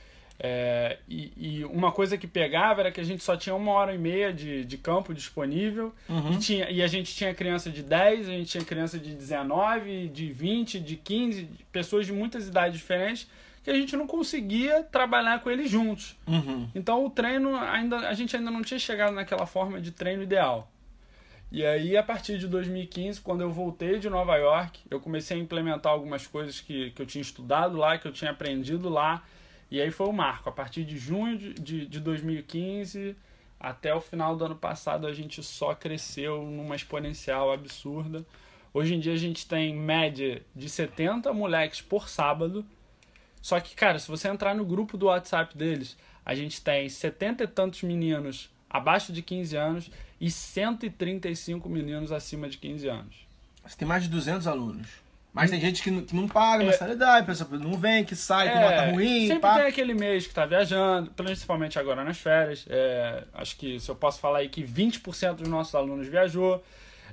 É, e, e uma coisa que pegava era que a gente só tinha uma hora e meia de, de campo disponível Uhum. e, tinha, e a gente tinha criança de 10, a gente tinha criança de 19, de 20, de 15, de pessoas de muitas idades diferentes que a gente não conseguia trabalhar com eles juntos. Uhum. Então o treino ainda a gente ainda não tinha chegado naquela forma de treino ideal. E aí a partir de 2015, quando eu voltei de Nova York, eu comecei a implementar algumas coisas que, que eu tinha estudado lá, que eu tinha aprendido lá. E aí foi o marco. A partir de junho de, de, de 2015 até o final do ano passado a gente só cresceu numa exponencial absurda. Hoje em dia a gente tem média de 70 moleques por sábado. Só que, cara, se você entrar no grupo do WhatsApp deles, a gente tem 70 e tantos meninos abaixo de 15 anos e 135 meninos acima de 15 anos. Você tem mais de 200 alunos. Mas tem gente que não, que não paga mensalidade, pensa, não vem, que sai, que É, nota ruim, sempre pá. tem aquele mês que tá viajando, principalmente agora nas férias. É, acho que se eu posso falar aí que 20% dos nossos alunos viajou,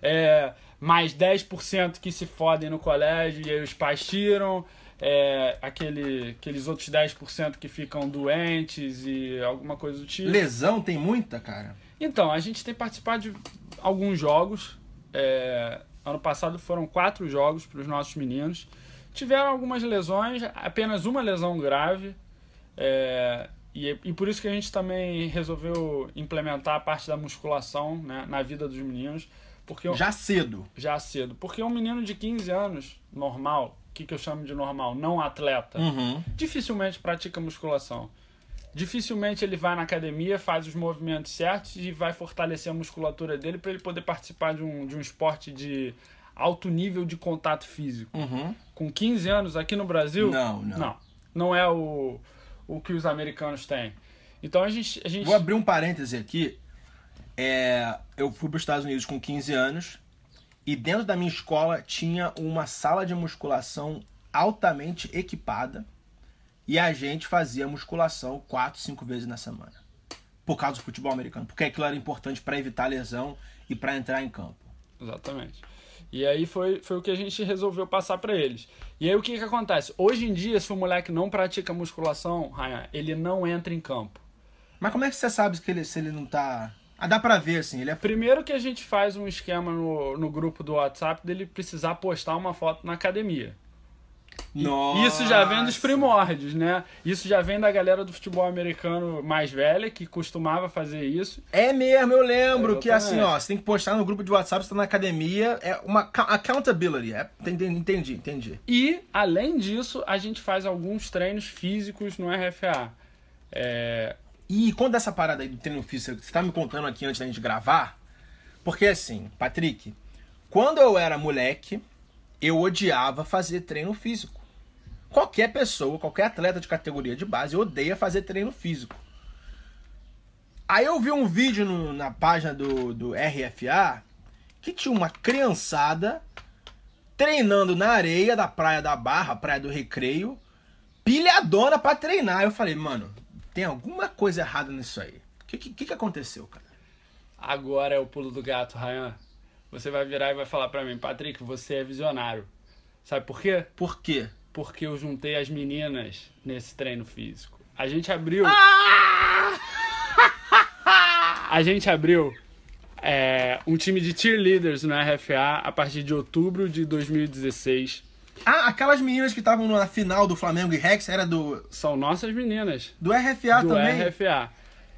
é, mais 10% que se fodem no colégio e aí os pais tiram, é, aquele, aqueles outros 10% que ficam doentes e alguma coisa do tipo. Lesão tem muita, cara. Então, a gente tem participado de alguns jogos. É, ano passado foram quatro jogos para os nossos meninos. Tiveram algumas lesões, apenas uma lesão grave. é, e, e por isso que a gente também resolveu implementar a parte da musculação né, na vida dos meninos. Porque Já cedo. já cedo. Porque um menino de 15 anos, normal, o que, que eu chamo de normal? Não atleta, Uhum. dificilmente pratica musculação. Dificilmente ele vai na academia, faz os movimentos certos e vai fortalecer a musculatura dele para ele poder participar de um, de um esporte de alto nível de contato físico. Uhum. Com 15 anos aqui no Brasil, Não, não. não, não é o, o que os americanos têm. Então a gente, a gente Vou abrir um parêntese aqui. É, eu fui para os Estados Unidos com 15 anos e dentro da minha escola tinha uma sala de musculação altamente equipada e a gente fazia musculação 4, 5 vezes na semana. Por causa do futebol americano. Porque aquilo era importante para evitar lesão e para entrar em campo. Exatamente. E aí foi, foi o que a gente resolveu passar pra eles. E aí o que que acontece? Hoje em dia, se o moleque não pratica musculação, Ryan, ele não entra em campo. Mas como é que você sabe que ele, se ele não tá. Ah, dá pra ver assim, ele é. Primeiro que a gente faz um esquema no, no grupo do WhatsApp dele precisar postar uma foto na academia. Nossa. Isso já vem dos primórdios, né? Isso já vem da galera do futebol americano mais velha, que costumava fazer isso. É mesmo, eu lembro que Exatamente. assim, ó, você tem que postar no grupo de WhatsApp, você tá na academia, é uma accountability. É, entendi, entendi, entendi. E, além disso, a gente faz alguns treinos físicos no RFA. É, E quando essa parada aí do treino físico, você tá me contando aqui antes da gente gravar? Porque assim, Patrick, quando eu era moleque, eu odiava fazer treino físico. Qualquer pessoa, qualquer atleta de categoria de base odeia fazer treino físico. Aí eu vi um vídeo no- na página do, do RFA que tinha uma criançada treinando na areia da Praia da Barra, Praia do Recreio, pilhadona pra treinar. Eu falei, mano, tem alguma coisa errada nisso aí. O que, que, que aconteceu, cara? Agora é o pulo do gato, Ryan. Você vai virar e vai falar pra mim, Patrick, você é visionário. Sabe por quê? Por quê? Porque eu juntei as meninas nesse treino físico. A gente abriu. A gente abriu é, um time de cheerleaders no RFA a partir de outubro de 2016. Ah, aquelas meninas que estavam na final do Flamengo e Rex era do, São nossas meninas do RFA do também? RFA.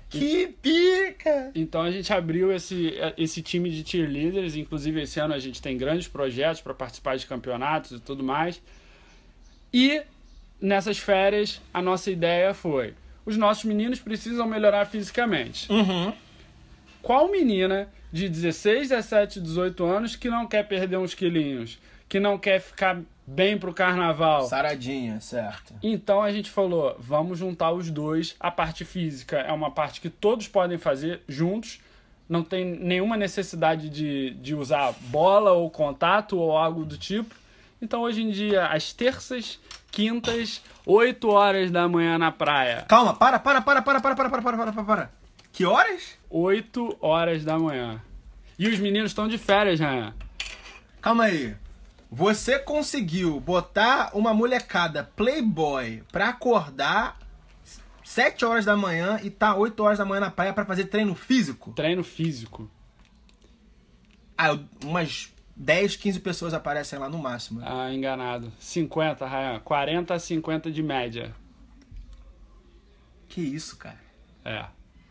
Que pica! Então a gente abriu esse, esse time de cheerleaders, inclusive esse ano a gente tem grandes projetos para participar de campeonatos e tudo mais. E nessas férias a nossa ideia foi: os nossos meninos precisam melhorar fisicamente. Uhum. Qual menina de 16, 17, 18 anos que não quer perder uns quilinhos, que não quer ficar bem pro carnaval? Saradinha, certo. Então a gente falou, vamos juntar os dois. A parte física é uma parte que todos podem fazer juntos. Não tem nenhuma necessidade de, de usar bola ou contato ou algo do tipo. Então hoje em dia, às terças, quintas, 8 horas da manhã na praia. Calma, para, para, para, para, para, para, para, para, para, para, para. Que horas? 8 horas da manhã. E os meninos estão de férias, né? Calma aí. Você conseguiu botar uma molecada playboy pra acordar 7 horas da manhã e tá 8 horas da manhã na praia pra fazer treino físico? Treino físico. Ah, umas 10, 15 pessoas aparecem lá no máximo. Ah, enganado. 50, Ryan. 40 a 50 de média. Que isso, cara. É.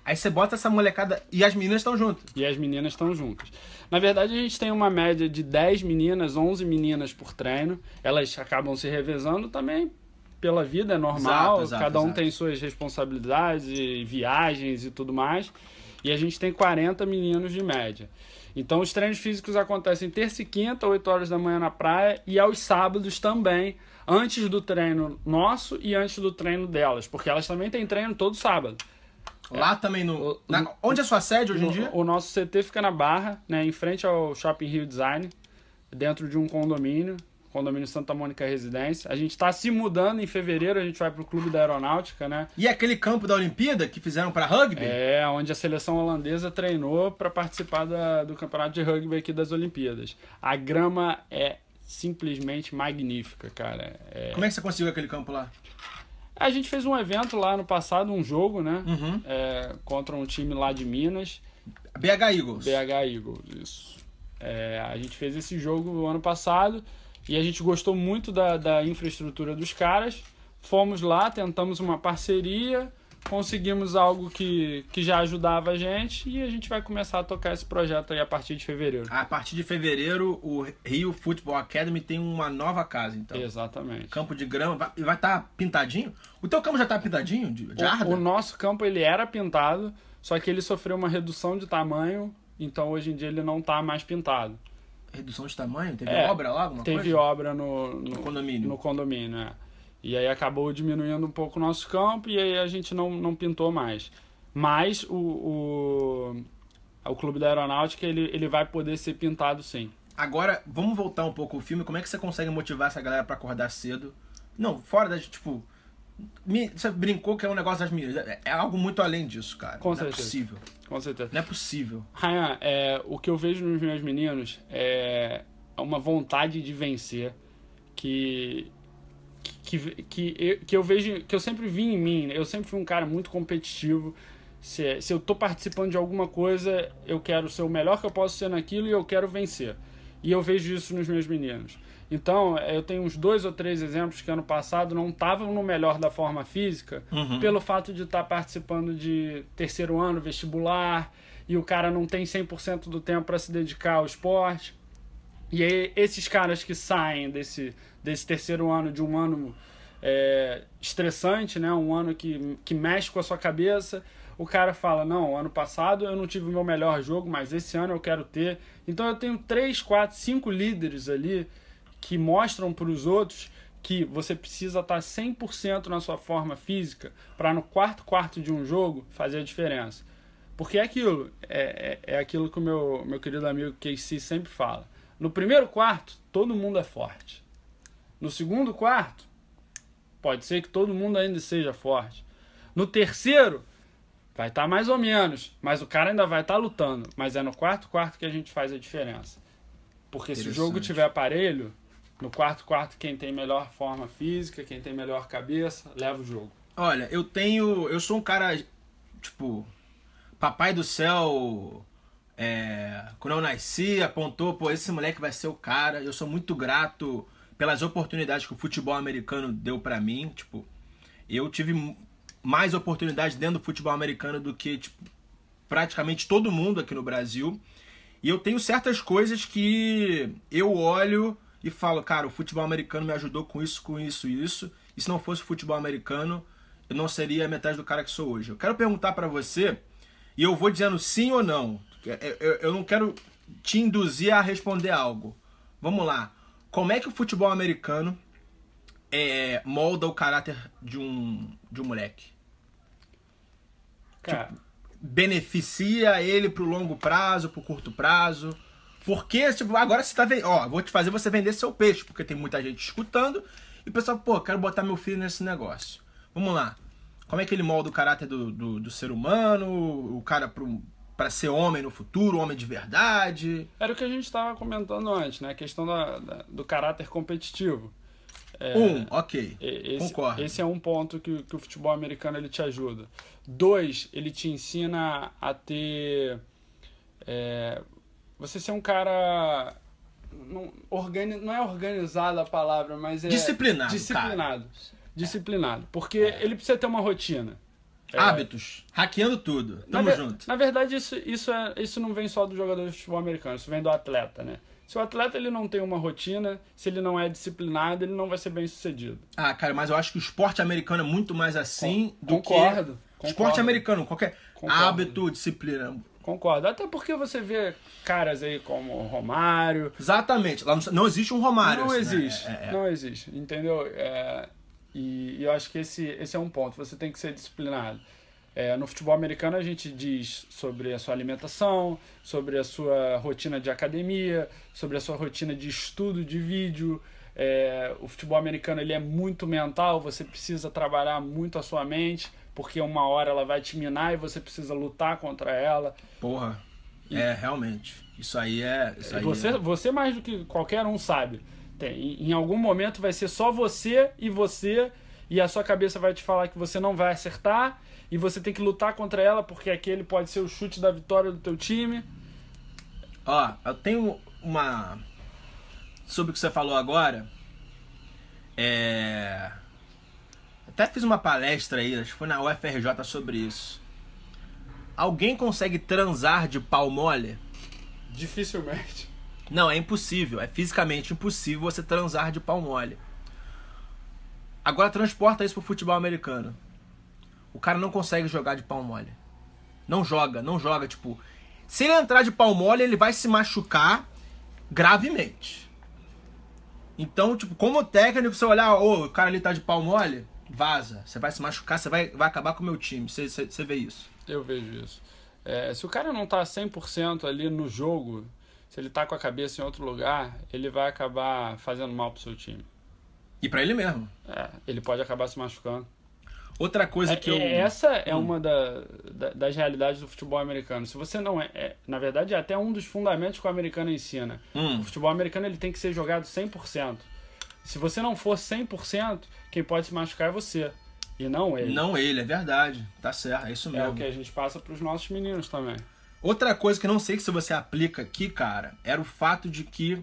Aí você bota essa molecada e as meninas estão juntas. E as meninas estão juntas. Na verdade, a gente tem uma média de 10 meninas, 11 meninas por treino. Elas acabam se revezando também pela vida, é normal. Exato, exato, Cada um exato. tem suas responsabilidades e viagens e tudo mais. E a gente tem 40 meninos de média. Então, os treinos físicos acontecem terça e quinta, 8 horas da manhã na praia, e aos sábados também, antes do treino nosso e antes do treino delas, porque elas também têm treino todo sábado. Lá também no. O- na- onde é a sua sede hoje em dia? O nosso CT fica na Barra, né, em frente ao Shopping Rio Design, dentro de um condomínio, condomínio Santa Mônica Residência. A gente está se mudando em fevereiro, a gente vai pro Clube da Aeronáutica, né? E aquele campo da Olimpíada que fizeram pra rugby? É, onde a seleção holandesa treinou para participar da- do campeonato de rugby aqui das Olimpíadas. A grama é simplesmente magnífica, cara. É- Como é que você conseguiu aquele campo lá? A gente fez um evento lá no passado, um jogo, né? Uhum. É, contra um time lá de Minas. BH Eagles. BH Eagles, isso. É, a gente fez esse jogo no ano passado e a gente gostou muito da, da infraestrutura dos caras. Fomos lá, tentamos uma parceria, conseguimos algo que, que já ajudava a gente e a gente vai começar a tocar esse projeto aí a partir de fevereiro. A partir de fevereiro, o Rio Football Academy tem uma nova casa, então. Exatamente. Campo de grama, vai estar tá pintadinho? O teu campo já tá pintadinho? De, de o, o nosso campo ele era pintado, só que ele sofreu uma redução de tamanho, então hoje em dia ele não tá mais pintado. Redução de tamanho? Teve é, obra lá? Alguma teve coisa? obra no, no, no condomínio. No condomínio, é. E aí acabou diminuindo um pouco o nosso campo e aí a gente não, não pintou mais. Mas o, o, o Clube da Aeronáutica ele, ele vai poder ser pintado sim. Agora, vamos voltar um pouco ao filme. Como é que você consegue motivar essa galera para acordar cedo? Não, fora da. Tipo. Você brincou que é um negócio das meninas. É, é algo muito além disso, cara. Com não certeza. é possível. Com certeza. Não é possível. Ryan, é, o que eu vejo nos meus meninos é uma vontade de vencer que que, que, eu, que eu vejo, que eu sempre vi em mim. Né? Eu sempre fui um cara muito competitivo. Se, se eu estou participando de alguma coisa, eu quero ser o melhor que eu posso ser naquilo e eu quero vencer. E eu vejo isso nos meus meninos. Então, eu tenho uns dois ou três exemplos que ano passado não estavam no melhor da forma física, uhum. pelo fato de estar tá participando de terceiro ano, vestibular, e o cara não tem 100% do tempo para se dedicar ao esporte. E aí, esses caras que saem desse, desse terceiro ano, de um ano é, estressante, né? um ano que, que mexe com a sua cabeça, o cara fala: Não, ano passado eu não tive o meu melhor jogo, mas esse ano eu quero ter. Então eu tenho três, quatro, cinco líderes ali que mostram para os outros que você precisa tá estar 100% na sua forma física para no quarto quarto de um jogo fazer a diferença. Porque é aquilo, é, é, é aquilo que o meu, meu querido amigo Casey sempre fala. No primeiro quarto, todo mundo é forte. No segundo quarto, pode ser que todo mundo ainda seja forte. No terceiro, vai estar tá mais ou menos, mas o cara ainda vai estar tá lutando. Mas é no quarto quarto que a gente faz a diferença. Porque se o jogo tiver aparelho, no quarto quarto quem tem melhor forma física, quem tem melhor cabeça, leva o jogo. Olha, eu tenho, eu sou um cara tipo papai do céu é, quando eu nasci, apontou, pô, esse moleque vai ser o cara. Eu sou muito grato pelas oportunidades que o futebol americano deu para mim, tipo, eu tive mais oportunidades dentro do futebol americano do que tipo, praticamente todo mundo aqui no Brasil. E eu tenho certas coisas que eu olho e falo, cara, o futebol americano me ajudou com isso, com isso e isso. E se não fosse o futebol americano, eu não seria metade do cara que sou hoje. Eu quero perguntar para você, e eu vou dizendo sim ou não. Eu não quero te induzir a responder algo. Vamos lá. Como é que o futebol americano é, molda o caráter de um, de um moleque? Cara. Tipo, beneficia ele pro longo prazo, pro curto prazo? Porque, tipo, agora você tá vendo. Ó, vou te fazer você vender seu peixe, porque tem muita gente escutando e o pessoal, pô, quero botar meu filho nesse negócio. Vamos lá. Como é que ele molda o caráter do, do, do ser humano, o cara pro, para ser homem no futuro, homem de verdade. Era o que a gente estava comentando antes, né? A questão da, da do caráter competitivo. É, um, ok. Esse, Concordo. Esse é um ponto que, que o futebol americano ele te ajuda. Dois, ele te ensina a ter. É, você ser um cara. Não, organi, não é organizado a palavra, mas é. Disciplinado. Disciplinado. Cara. Disciplinado. Porque é. ele precisa ter uma rotina. É. Hábitos. Hackeando tudo. Tamo na junto. Na verdade, isso, isso, é, isso não vem só do jogador de futebol americano, isso vem do atleta, né? Se o atleta ele não tem uma rotina, se ele não é disciplinado, ele não vai ser bem sucedido. Ah, cara, mas eu acho que o esporte americano é muito mais assim Com, do concordo, que. Concordo. Esporte americano, qualquer concordo. hábito, disciplina. Concordo. Até porque você vê caras aí como Romário. Exatamente. Lá não, não existe um Romário. Não assim, existe. Né? É, é. Não existe. Entendeu? É, e, e, eu acho que esse, esse é um ponto. Você tem que ser disciplinado. É, no futebol americano a gente diz sobre a sua alimentação, sobre a sua rotina de academia, sobre a sua rotina de estudo de vídeo. É, o futebol americano ele é muito mental, você precisa trabalhar muito a sua mente, porque uma hora ela vai te minar e você precisa lutar contra ela. Porra, e, é realmente. Isso aí é. Isso aí você, é... você mais do que qualquer um sabe. Tem, em algum momento vai ser só você e você, e a sua cabeça vai te falar que você não vai acertar e você tem que lutar contra ela porque aquele pode ser o chute da vitória do teu time. Ó, eu tenho uma sobre o que você falou agora. É Até fiz uma palestra aí, acho que foi na UFRJ sobre isso. Alguém consegue transar de pau mole? Dificilmente. Não, é impossível. É fisicamente impossível você transar de pau mole. Agora transporta isso pro futebol americano. O cara não consegue jogar de pau mole. Não joga, não joga, tipo. Se ele entrar de pau mole, ele vai se machucar gravemente. Então, tipo, como técnico, você olhar, ô, o cara ali tá de pau mole, vaza. Você vai se machucar, você vai, vai acabar com o meu time. Você, você, você vê isso. Eu vejo isso. É, se o cara não tá 100% ali no jogo, se ele tá com a cabeça em outro lugar, ele vai acabar fazendo mal pro seu time. E pra ele mesmo. É, ele pode acabar se machucando. Outra coisa É, que eu. Hum. é, Essa é uma da, da- das realidades do futebol americano. Se você não é, é- Na verdade, é até um dos fundamentos que o americano ensina. Hum. O futebol americano ele tem que ser jogado 100%. Se você não for 100%, quem pode se machucar é você. E não ele. Não ele, é verdade. Tá certo, é isso É mesmo. o que a gente passa pros nossos meninos também. Outra coisa que não sei se você aplica aqui, cara, era o fato de que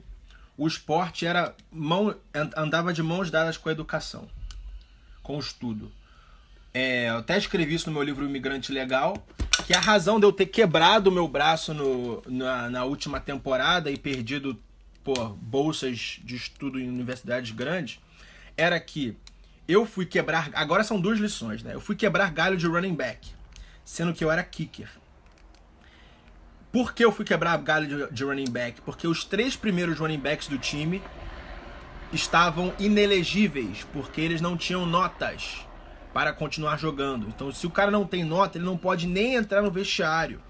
o esporte era mão, an- andava de mãos dadas com a educação, com o estudo. É, eu até escrevi isso no meu livro Imigrante Legal, que a razão de eu ter quebrado o meu braço no, na, na última temporada e perdido por bolsas de estudo em universidades grandes era que eu fui quebrar. Agora são duas lições, né? Eu fui quebrar galho de running back, sendo que eu era kicker. Por que eu fui quebrar galho de, de running back? Porque os três primeiros running backs do time estavam inelegíveis, porque eles não tinham notas para continuar jogando. Então, se o cara não tem nota, ele não pode nem entrar no vestiário.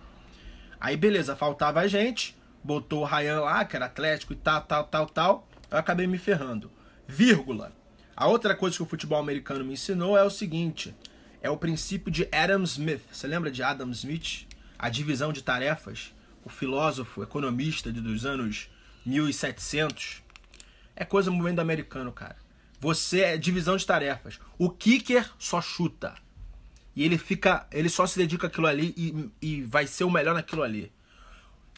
Aí, beleza, faltava a gente, botou o Ryan lá, que era atlético e tal, tal, tal, tal. Eu acabei me ferrando. Vírgula. A outra coisa que o futebol americano me ensinou é o seguinte: é o princípio de Adam Smith. Você lembra de Adam Smith? A divisão de tarefas? O filósofo, economista dos anos 1700. É coisa movimento americano, cara. Você é divisão de tarefas. O kicker só chuta. E ele fica. Ele só se dedica àquilo ali e, e vai ser o melhor naquilo ali.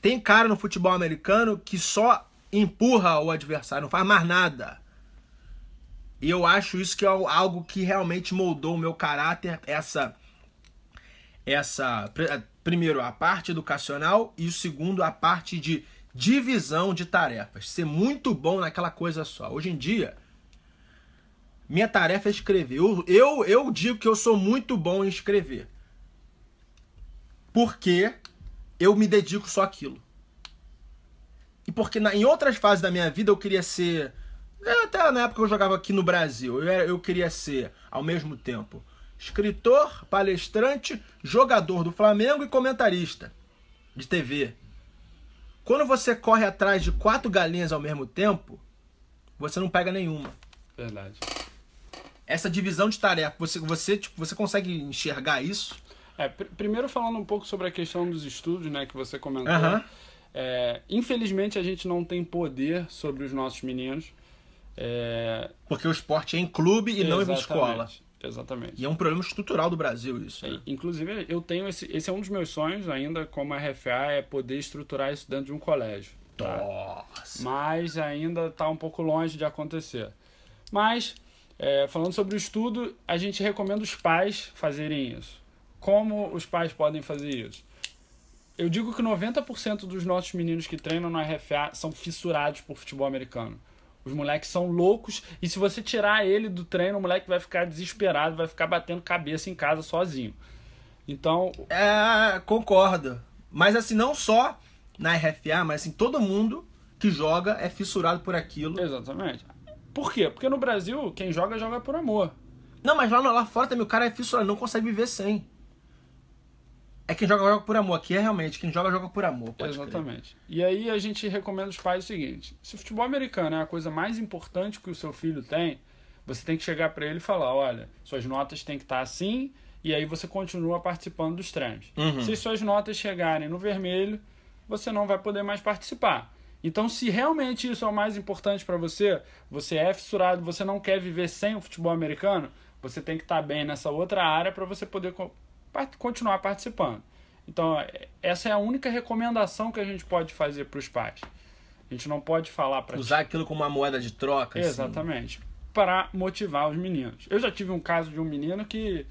Tem cara no futebol americano que só empurra o adversário, não faz mais nada. E eu acho isso que é algo que realmente moldou o meu caráter, essa essa primeiro a parte educacional e o segundo a parte de divisão de tarefas, ser muito bom naquela coisa só. Hoje em dia, minha tarefa é escrever. Eu, eu, eu digo que eu sou muito bom em escrever. Porque eu me dedico só àquilo. E porque na- em outras fases da minha vida eu queria ser. Até na época que eu jogava aqui no Brasil, eu, era- eu queria ser, ao mesmo tempo, escritor, palestrante, jogador do Flamengo e comentarista de TV. Quando você corre atrás de quatro galinhas ao mesmo tempo, você não pega nenhuma. Verdade. Essa divisão de tarefa, você, você, tipo, você consegue enxergar isso? É, pr- primeiro falando um pouco sobre a questão dos estudos, né, que você comentou. Aham. É, infelizmente a gente não tem poder sobre os nossos meninos. É, Porque o esporte é em clube e não em exatamente, escola. Exatamente. E é um problema estrutural do Brasil isso. É, né? Inclusive, eu tenho esse. Esse é um dos meus sonhos ainda como RFA, é poder estruturar isso dentro de um colégio. tá? Nossa. Mas ainda está um pouco longe de acontecer. Mas, é, falando sobre o estudo, a gente recomenda os pais fazerem isso. Como os pais podem fazer isso? Eu digo que 90% dos nossos meninos que treinam no RFA são fissurados por futebol americano. Os moleques são loucos e se você tirar ele do treino, o moleque vai ficar desesperado, vai ficar batendo cabeça em casa sozinho. Então, É, concordo. Mas assim, não só na RFA, mas assim, todo mundo que joga é fissurado por aquilo. exatamente. Por quê? Porque no Brasil, quem joga, joga por amor. Não, mas lá, lá fora também o cara é fissurado, não consegue viver sem. É quem joga, joga por amor. Aqui é realmente, quem joga, joga por amor. Pode crer. Exatamente. E aí a gente recomenda os pais o seguinte: se o futebol americano é a coisa mais importante que o seu filho tem, você tem que chegar para ele e falar: olha, suas notas têm que estar assim, e aí você continua participando dos treinos. Uhum. Se suas notas chegarem no vermelho, você não vai poder mais participar. Então, se realmente isso é o mais importante para você, você é fissurado, você não quer viver sem o futebol americano, você tem que estar bem nessa outra área para você poder continuar participando. Então, é- essa é a única recomendação que a gente pode fazer para os pais. A gente não pode falar para Usar aquilo como uma moeda de troca. assim. Exatamente. para motivar os meninos. Eu já tive um caso de um menino que,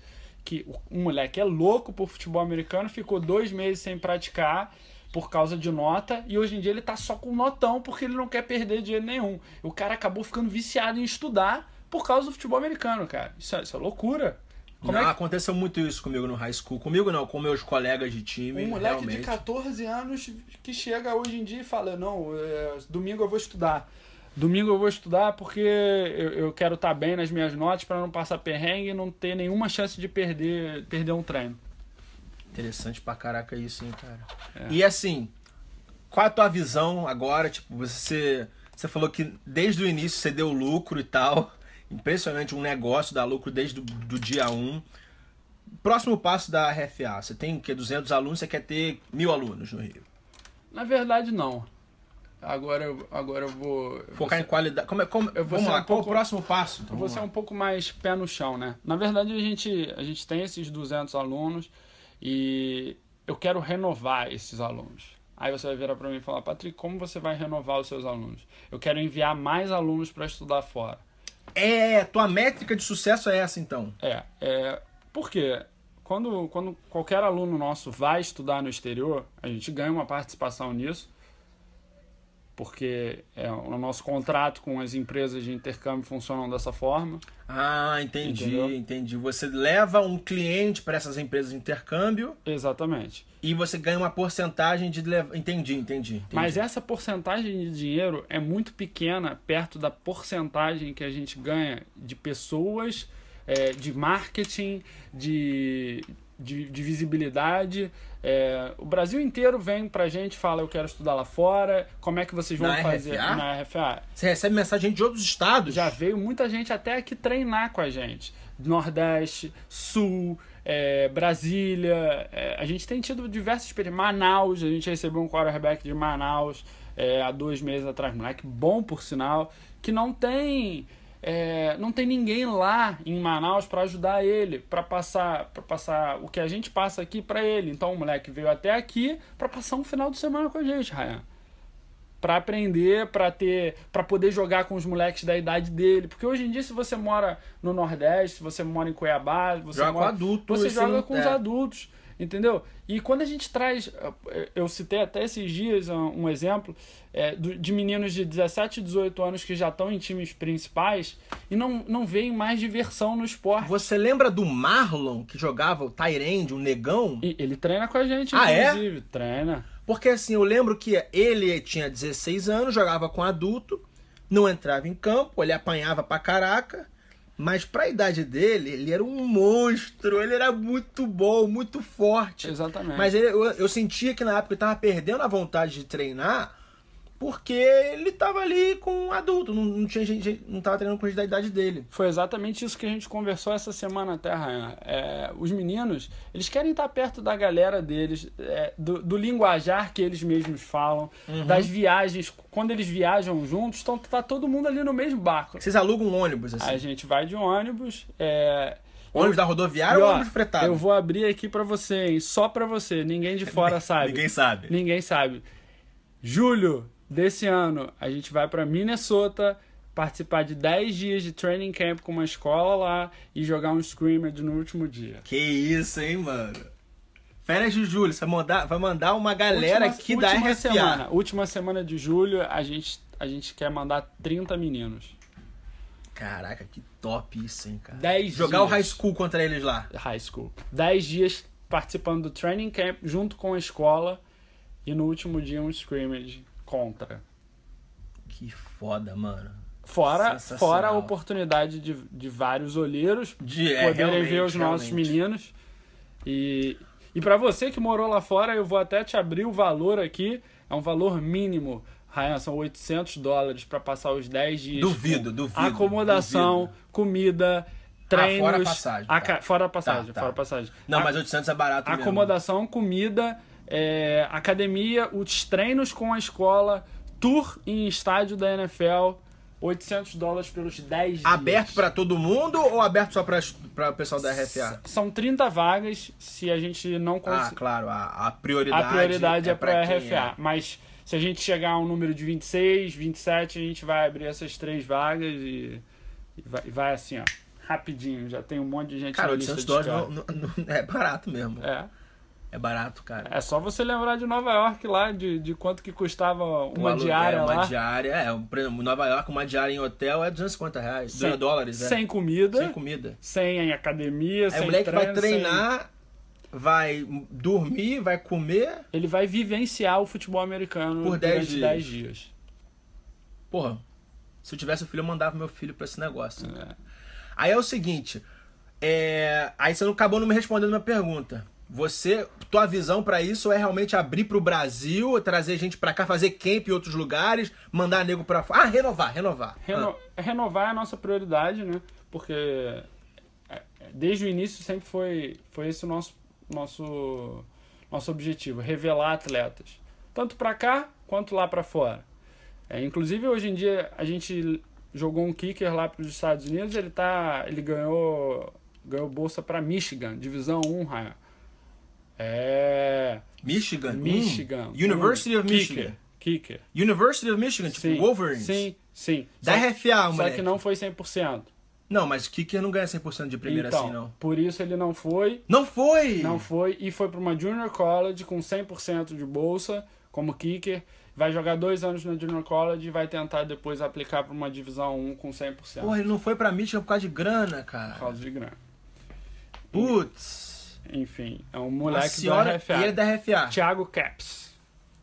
que um moleque é louco por futebol americano, ficou dois meses sem praticar por causa de nota e hoje em dia ele tá só com notão porque ele não quer perder dinheiro nenhum. O cara acabou ficando viciado em estudar por causa do futebol americano, cara. Isso é, isso é loucura. Como não, é que aconteceu muito isso comigo no high school. Comigo não, com meus colegas de time. um moleque realmente. de 14 anos que chega hoje em dia e fala: Não, é, domingo eu vou estudar. Domingo eu vou estudar porque eu, eu quero estar bem nas minhas notas para não passar perrengue e não ter nenhuma chance de perder, perder um treino. Interessante pra caraca isso, hein, cara. É. E assim, qual a tua visão agora? Tipo, você, você falou que desde o início você deu lucro e tal. Impressionante um negócio dar lucro desde do dia 1. Próximo passo da RFA, você tem o quê? 200 alunos, você quer ter mil alunos no Rio. Na verdade, não. Agora, eu- agora eu vou. eu vou Focar em qualidade. Como, é- como, Eu vou vamos lá, um qual o próximo passo? Então, Eu vou ser lá. um pouco mais pé no chão, né? Na verdade, a gente, a gente tem esses 200 alunos e eu quero renovar esses alunos. Aí você vai virar para mim e falar, Patrick, como você vai renovar os seus alunos? Eu quero enviar mais alunos para estudar fora. É, tua métrica de sucesso é essa então. É, é por quê? Quando, quando qualquer aluno nosso vai estudar no exterior, a gente ganha uma participação nisso, porque é, o nosso contrato com as empresas de intercâmbio funcionam dessa forma. Ah, entendi, Entendeu? entendi. Você leva um cliente para essas empresas de intercâmbio Exatamente. E você ganha uma porcentagem de levar. Entendi, entendi. entendi. Mas essa porcentagem de dinheiro é muito pequena perto da porcentagem que a gente ganha de pessoas, é, de marketing, de, de, de visibilidade. É, o Brasil inteiro vem pra gente e fala: Eu quero estudar lá fora, como é que vocês vão Na fazer RFA? na RFA? Você recebe mensagem de outros estados? Já veio muita gente até aqui treinar com a gente. Nordeste, Sul, é, Brasília. é, a gente tem tido diversas experiências. Manaus, a gente recebeu um quarterback de Manaus é, há dois meses atrás. Moleque bom, por sinal, que não tem. é, não tem ninguém lá em Manaus para ajudar ele, para passar, para passar o que a gente passa aqui para ele. Então o moleque veio até aqui para passar um final de semana com a gente, Ryan Pra aprender, pra ter, para poder jogar com os moleques da idade dele, porque hoje em dia se você mora no Nordeste, se você mora em Cuiabá, você Joga com mora, adulto, você joga com os é. adultos, entendeu? E quando a gente traz, eu citei até esses dias um exemplo é, de meninos de 17 e 18 anos que já estão em times principais e não, não veem mais diversão no esporte. Você lembra do Marlon que jogava o Tyrande, o negão? E ele treina com a gente, Ah, é? inclusive, treina. Porque assim, eu lembro que ele tinha 16 anos, jogava com adulto, não entrava em campo, ele apanhava pra caraca, mas pra idade dele, ele era um monstro, ele era muito bom, muito forte. Exatamente. Mas ele- eu, eu sentia que na época ele tava perdendo a vontade de treinar, porque ele tava ali com um adulto, não, não tinha gente, não tava treinando com gente da idade dele. Foi exatamente isso que a gente conversou essa semana até, Ryan. É, os meninos, eles querem estar perto da galera deles, é, do, do linguajar que eles mesmos falam, Uhum. das viagens. Quando eles viajam juntos, então tá todo mundo ali no mesmo barco. Vocês alugam um ônibus, assim? A gente vai de ônibus. É, ônibus da rodoviária e, ou ó, ônibus fretado? Eu vou abrir aqui pra você, hein? Só pra você. Ninguém de fora sabe. Ninguém sabe. Ninguém sabe. Julho desse ano, a gente vai para Minnesota participar de 10 dias de training camp com uma escola lá e jogar um scrimmage no último dia. Que isso, hein, mano? Férias de julho, você vai mandar, vai mandar uma galera Última- aqui da última RFA. semana, última semana de julho, a gente a gente quer mandar 30 meninos. Caraca, que top isso, hein, cara. 10 Jogar dias. o high school contra eles lá. High school. 10 dias participando do training camp junto com a escola e no último dia um scrimmage contra. Que foda, mano. Fora, fora a oportunidade de, de vários olheiros De, é, poderem realmente, ver os nossos realmente. meninos. E, e para você que morou lá fora, eu vou até te abrir o valor aqui. É um valor mínimo. Ryan, são 800 dólares para passar os 10 dias. Duvido, duvido, Acomodação, duvido. comida, treinos. fora a passagem, a tá. ca- Fora a passagem, Tá, tá. fora a passagem. Não, A- mas 800 é barato mesmo. acomodação, comida, é, academia, os treinos com a escola, tour em estádio da NFL, 800 dólares pelos 10 dias. Aberto pra todo mundo ou aberto só pra, pra o pessoal da RFA? São 30 vagas se a gente não Ah, conseguir. claro, a, a prioridade, a prioridade é, para a RFA. é. Mas se a gente chegar a um número de 26, 27, a gente vai abrir essas três vagas e, E vai, e vai assim, ó, rapidinho. Já tem um monte de gente Cara, na lista 800 de dólares espera. não- não- não- é barato mesmo. É, É. barato, cara. É só você lembrar de Nova York lá, de, de quanto que custava O uma diária uma lá. diária, é, um, por exemplo, em Nova York, uma diária em hotel é 250 reais, Sem- 200 dólares, é. Sem comida, Sem sem, comida. academia, Aí sem o moleque vai treino, sem- treinar, vai dormir, vai comer. Ele vai vivenciar o futebol americano Por 10 durante dias. 10 dias. Porra, se eu tivesse um filho, eu mandava meu filho pra esse negócio. É. Aí é o seguinte, é... aí você não acabou não me respondendo a minha pergunta. Você, tua visão pra isso é realmente abrir pro Brasil, trazer gente pra cá, fazer camp em outros lugares, mandar nego pra fora. Ah, renovar, renovar. Reno- Renovar é a nossa prioridade, né? Porque é, desde o início sempre foi, foi esse o nosso, nosso, nosso objetivo, revelar atletas. Tanto pra cá quanto lá pra fora. É, inclusive hoje em dia a gente jogou um kicker lá para os Estados Unidos, ele tá, ele ganhou ganhou bolsa para Michigan, divisão 1, Ryan. É, Michigan. Michigan. Hum. University um, of Michigan. Kicker. kicker. University of Michigan, tipo Sim, Wolverines. Sim, sim. Da Só- RFA, Só que não foi 100%. Não, mas kicker não ganha 100% de primeira então, assim, não. por isso ele não foi, Não foi! não foi e foi para uma Junior College com 100% de bolsa como kicker. Vai jogar dois anos na Junior College e vai tentar depois aplicar para uma divisão 1 com 100% Porra, ele não foi pra Michigan por causa de grana, por cara. causa de grana. Putz. Enfim, é um moleque senhora, do RFA. e ele é da RFA. Thiago Caps.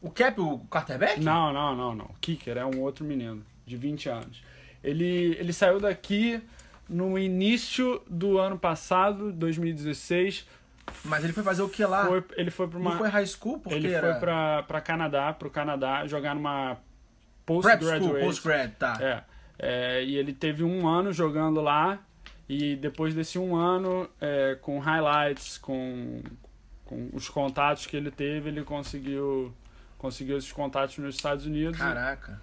O Cap, o quarterback? Não, não, não, não. Kicker é um outro menino, de 20 anos. Ele, ele saiu daqui no início do ano passado, 2016. Mas ele foi fazer o que lá? Foi, ele foi para uma. Não foi high school? Porque ele era foi pra, pra Canadá, pro Canadá, jogar numa postgraduate. post-grad, tá. É, é, e ele teve um ano jogando lá, e depois desse um ano, é, com highlights, com, com os contatos que ele teve, ele conseguiu, conseguiu esses contatos nos Estados Unidos. Caraca.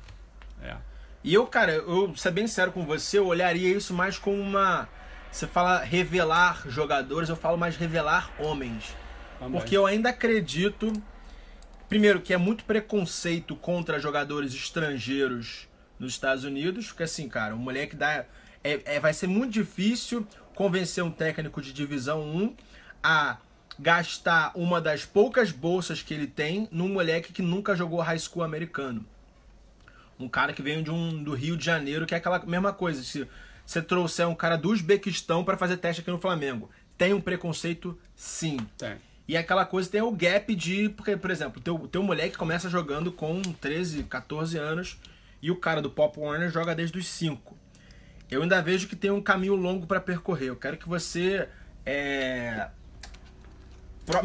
É. E eu, cara, eu ser bem sério com você, eu olharia isso mais como uma. Você fala revelar jogadores, eu falo mais revelar homens. Também. Porque eu ainda acredito, primeiro, que é muito preconceito contra jogadores estrangeiros nos Estados Unidos, porque assim, cara, um moleque dá. É, é- vai ser muito difícil convencer um técnico de divisão 1 a gastar uma das poucas bolsas que ele tem num moleque que nunca jogou high school americano. Um cara que veio de um, do Rio de Janeiro, que é aquela mesma coisa. Se você trouxer um cara do Uzbequistão para fazer teste aqui no Flamengo, tem um preconceito? Sim. Tem. E aquela coisa tem o gap de. Porque, por exemplo, teu, teu moleque começa jogando com 13, 14 anos e o cara do Pop Warner joga desde os 5. Eu ainda vejo que tem um caminho longo para percorrer. Eu quero que você. é,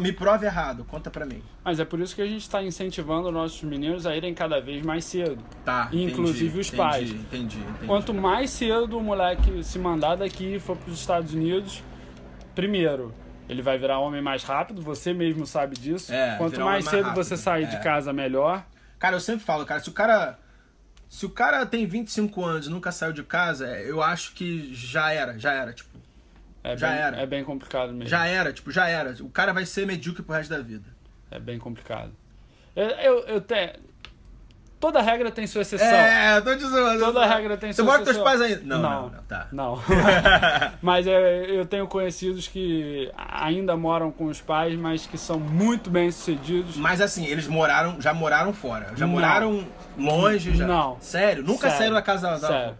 me prove errado, conta pra mim. Mas é por isso que a gente está incentivando nossos meninos a irem cada vez mais cedo. Tá. Inclusive os entendi, pais. Entendi, entendi. Quanto mais cedo o moleque se mandar daqui e for para os Estados Unidos, primeiro, ele vai virar homem mais rápido, você mesmo sabe disso. É, Quanto mais homem mais cedo você sair é. de casa, melhor. Cara, eu sempre falo, cara, se o cara. Se o cara tem 25 anos e nunca saiu de casa, eu acho que já era, já era, tipo. É Já bem, era. É bem complicado mesmo. Já era, tipo, já era. O cara vai ser medíocre pro resto da vida. É bem complicado. Eu, eu, eu te... Toda regra tem sua exceção. É, eu tô te zoando. Toda regra tem Você sua mora com teus exceção. pais ainda? Não, não, Não. não, tá. Não. mas é, eu tenho conhecidos que ainda moram com os pais, mas que são muito bem sucedidos. Mas assim, eles moraram, já moraram fora. Já Não. moraram longe já. Não. Sério? Nunca Sério. saíram da casa da Sério.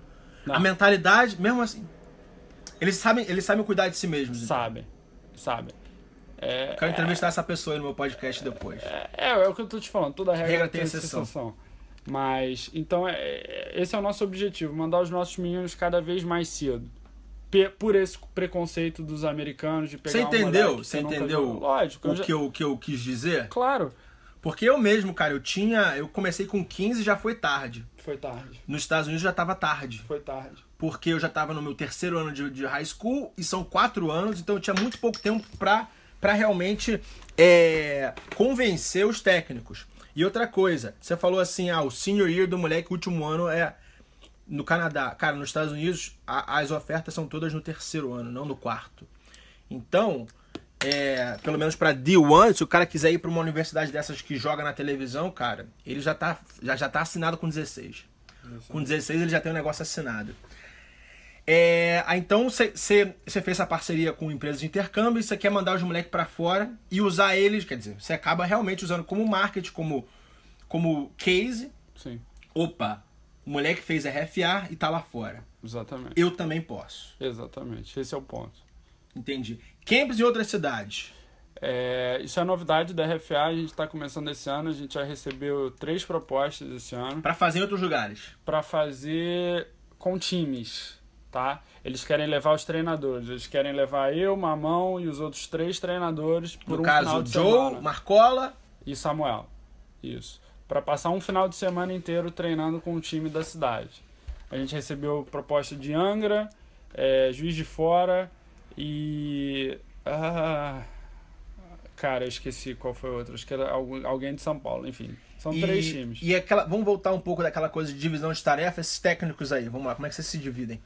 A mentalidade, mesmo assim. Eles sabem, eles sabem cuidar de si mesmos. então. Sabem. Sabem. É, Quero entrevistar essa pessoa aí no meu podcast depois. é, é o que eu tô te falando. Toda regra, Regra tem tem exceção. exceção. Mas, então, é, é- esse é o nosso objetivo. Mandar os nossos meninos cada vez mais cedo. Pe- por esse preconceito dos americanos de pegar Você entendeu? que Você entendeu. Lógico. o já- que eu, o que eu quis dizer? Claro. Porque eu mesmo, cara, eu tinha. Eu comecei com 15 e já foi tarde. Foi tarde. Nos Estados Unidos já tava tarde. Foi tarde. Porque eu já tava no meu terceiro ano de, de high school e são quatro anos, então eu tinha muito pouco tempo pra, pra realmente é, convencer os técnicos. E outra coisa, você falou assim, ah, o senior year do moleque, o último ano é no Canadá. Cara, nos Estados Unidos a- as ofertas são todas no terceiro ano, não no quarto. Então, é, pelo menos pra D1, se o cara quiser ir pra uma universidade dessas que joga na televisão, cara, ele já tá, já, já tá assinado com 16. Com 16 ele já tem um negócio assinado. É, então você fez essa parceria com empresas de intercâmbio e você quer mandar os moleques para fora e usar eles, quer dizer, você acaba realmente usando como marketing, como, como case. Sim, Opa, o moleque fez RFA e tá lá fora. exatamente. Eu também posso. Exatamente, esse é o ponto. Entendi. Camps em outras cidades. É, isso é novidade da RFA, a gente está começando esse ano, a gente já recebeu três propostas esse ano Pra fazer em outros lugares. para fazer com times, tá? Eles querem levar os treinadores, eles querem levar eu, Mamão e os outros três treinadores por No um caso, final de Joe, semana. Marcola. E Samuel. Isso. Para passar um final de semana inteiro treinando com o time da cidade. A gente recebeu proposta de Angra, é, Juiz de Fora e. Ah, cara, eu esqueci qual foi o outro. Acho que era algum- alguém de São Paulo. Enfim, são e, três times. E aquela, vamos voltar um pouco daquela coisa de divisão de tarefas, esses técnicos aí. Vamos lá, como é que vocês se dividem?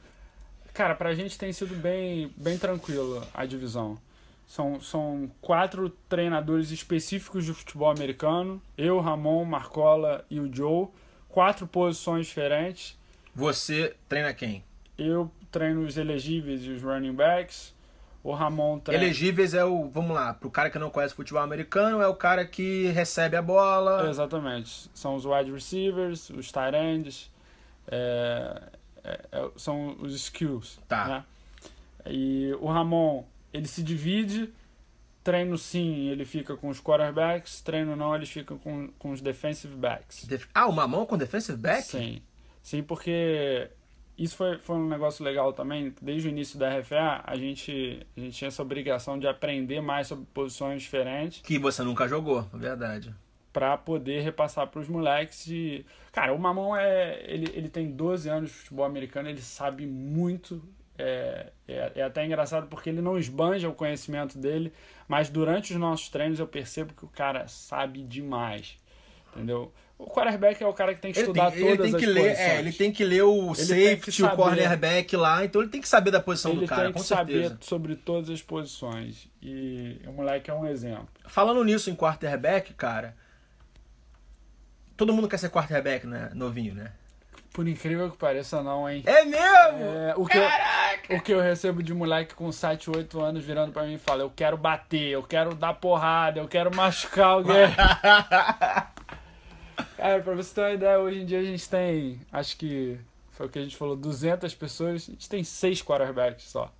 Cara, pra gente tem sido bem, bem tranquilo a divisão. São, são quatro treinadores específicos de futebol americano. Eu, Ramon, Marcola e o Joe. Quatro posições diferentes. Você treina quem? Eu treino os elegíveis e os running backs. O Ramon treina. Elegíveis é o, vamos lá, pro cara que não conhece futebol americano, é o cara que recebe a bola. Exatamente. São os wide receivers, os tight ends. é, é, é, são os skills. Tá. né? E o Ramon, ele se divide. Treino sim, ele fica com os quarterbacks. Treino não, ele fica com, com os defensive backs. Def- Ah, o Mamão com defensive back? Sim. Sim, porque isso foi, foi um negócio legal também. Desde o início da RFA, a gente, a gente tinha essa obrigação de aprender mais sobre posições diferentes Que você nunca jogou, é verdade. Para poder repassar para os moleques. E, cara, o Mamão é. Ele, ele tem 12 anos de futebol americano, ele sabe muito. É, é, é até engraçado porque ele não esbanja o conhecimento dele, mas durante os nossos treinos eu percebo que o cara sabe demais. Entendeu? O quarterback é o cara que tem que Ele estudar tem, ele todas tem que as ler, posições. é, ele tem que ler o tem que safety, o cornerback lá, então ele tem que saber da posição Ele do cara, tem com que certeza. saber sobre todas as posições. E o moleque é um exemplo. Falando nisso em quarterback, cara, todo mundo quer ser quarterback, né? Novinho, né? Por incrível que pareça, não, hein? É mesmo? É, o, que eu, o que eu recebo de moleque com 7, 8 anos virando pra mim e fala: Eu quero bater, eu quero dar porrada, eu quero machucar alguém. Cara, pra você ter uma ideia, hoje em dia a gente tem, acho que foi o que a gente falou, 200 pessoas, a gente tem 6 quarterbacks só.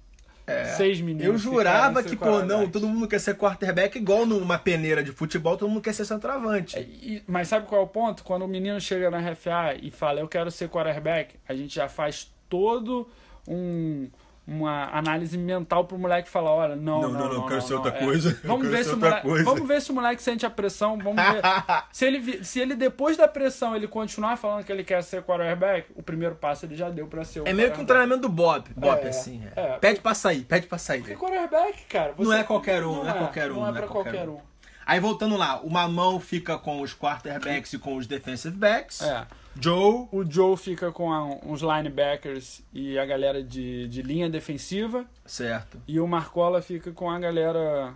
Seis meninos. Eu jurava que, pô, não, todo mundo quer ser quarterback igual numa peneira de futebol, todo mundo quer ser centroavante. E- mas sabe qual é o ponto? Quando o menino chega na RFA e fala, eu quero ser quarterback, a gente já faz todo um uma análise mental pro moleque falar, olha, não, Não, não, não, não, quero não, ser não, outra é. coisa, Vamos quero ver se moleque, coisa. vamos ver se o moleque sente a pressão, vamos ver. se ele se ele depois da pressão ele continuar falando que ele quer ser quarterback, o primeiro passo ele já deu pra ser o É meio que um treinamento do Bob, Bob É, assim. é. é. Pede pra sair, pede pra sair. Porque quarterback, cara, Não é qualquer um, não é qualquer um, Não é pra qualquer um. Aí voltando lá, o Mamão fica com os quarterbacks e com os defensive backs. É. Joe, O Joe fica com a- uns linebackers e a galera de, de linha defensiva. certo. E o Marcola fica com a galera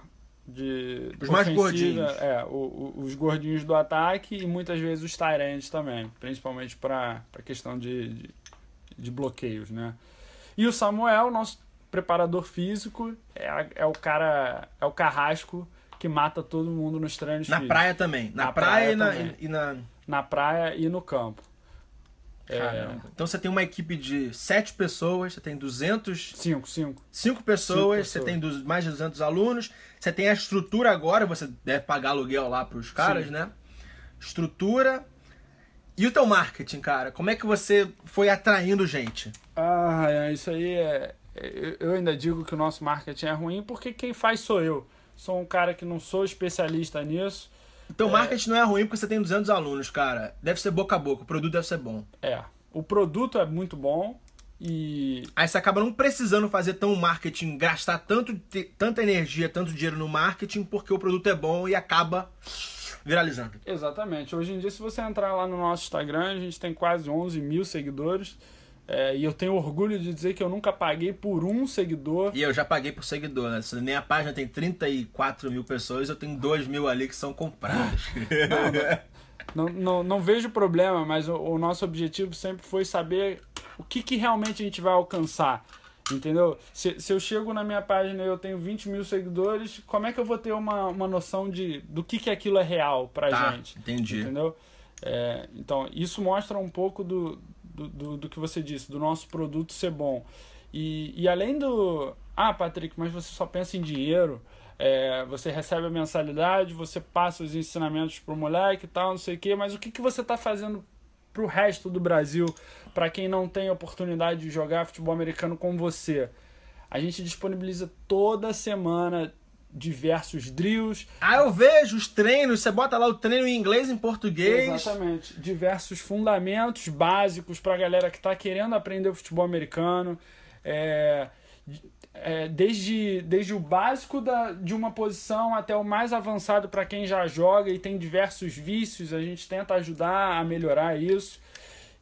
de. Os mais gordinhos. É, o- o- os gordinhos do ataque e muitas vezes os Tyrants também. Principalmente para a questão de, de, de bloqueios, né? E o Samuel, nosso preparador físico, é, é o cara. É o carrasco que mata todo mundo nos treinos Na físicos. praia também. Na, Na praia, praia e, na, e na. Na praia e no campo. É, Caramba. Então você tem uma equipe de sete pessoas, você tem 200, cinco, cinco. cinco pessoas, Cinco você pessoas. tem dos- mais de 200 alunos, você tem a estrutura agora, você deve pagar aluguel lá pros caras, Sim. né? Estrutura. E o teu marketing, cara? Como é que você foi atraindo gente? Ah, é, isso aí é. é- Eu ainda digo que o nosso marketing é ruim porque quem faz sou eu. Sou um cara que não sou especialista nisso. O teu marketing não é ruim porque você tem 200 alunos, cara. Deve ser boca a boca, o produto deve ser bom. É. O produto é muito bom e. Aí você acaba não precisando fazer tão marketing, gastar tanto, tanta energia, tanto dinheiro no marketing, porque o produto é bom e acaba viralizando. Exatamente. Hoje em dia, se você entrar lá no nosso Instagram, a gente tem quase 11 mil seguidores. É, e eu tenho orgulho de dizer que eu nunca paguei por um seguidor. E eu já paguei por seguidor, né? Se minha página tem 34 mil pessoas, eu tenho 2 mil ali que são compradas. Não, não, não vejo problema, mas o, o nosso objetivo sempre foi saber o que, que realmente a gente vai alcançar. Entendeu? Se, se eu chego na minha página e eu tenho 20 mil seguidores, como é que eu vou ter uma, uma noção de do que, que aquilo é real pra Tá, gente? entendi. Entendeu? É, então, isso mostra um pouco do, do, do, que você disse, do nosso produto ser bom. E, e além do. Ah, Patrick, mas você só pensa em dinheiro. é, você recebe a mensalidade, você passa os ensinamentos pro moleque e tal, não sei o quê, mas o que, que você tá fazendo pro resto do Brasil, para quem não tem oportunidade de jogar futebol americano com você? A gente disponibiliza toda semana diversos drills, Ah, eu vejo os treinos, você bota lá o treino em inglês e em português. Exatamente. Diversos fundamentos básicos para a galera que está querendo aprender o futebol americano. É, é, desde, desde o básico da, de uma posição até o mais avançado para quem já joga e tem diversos vícios. A gente tenta ajudar a melhorar isso.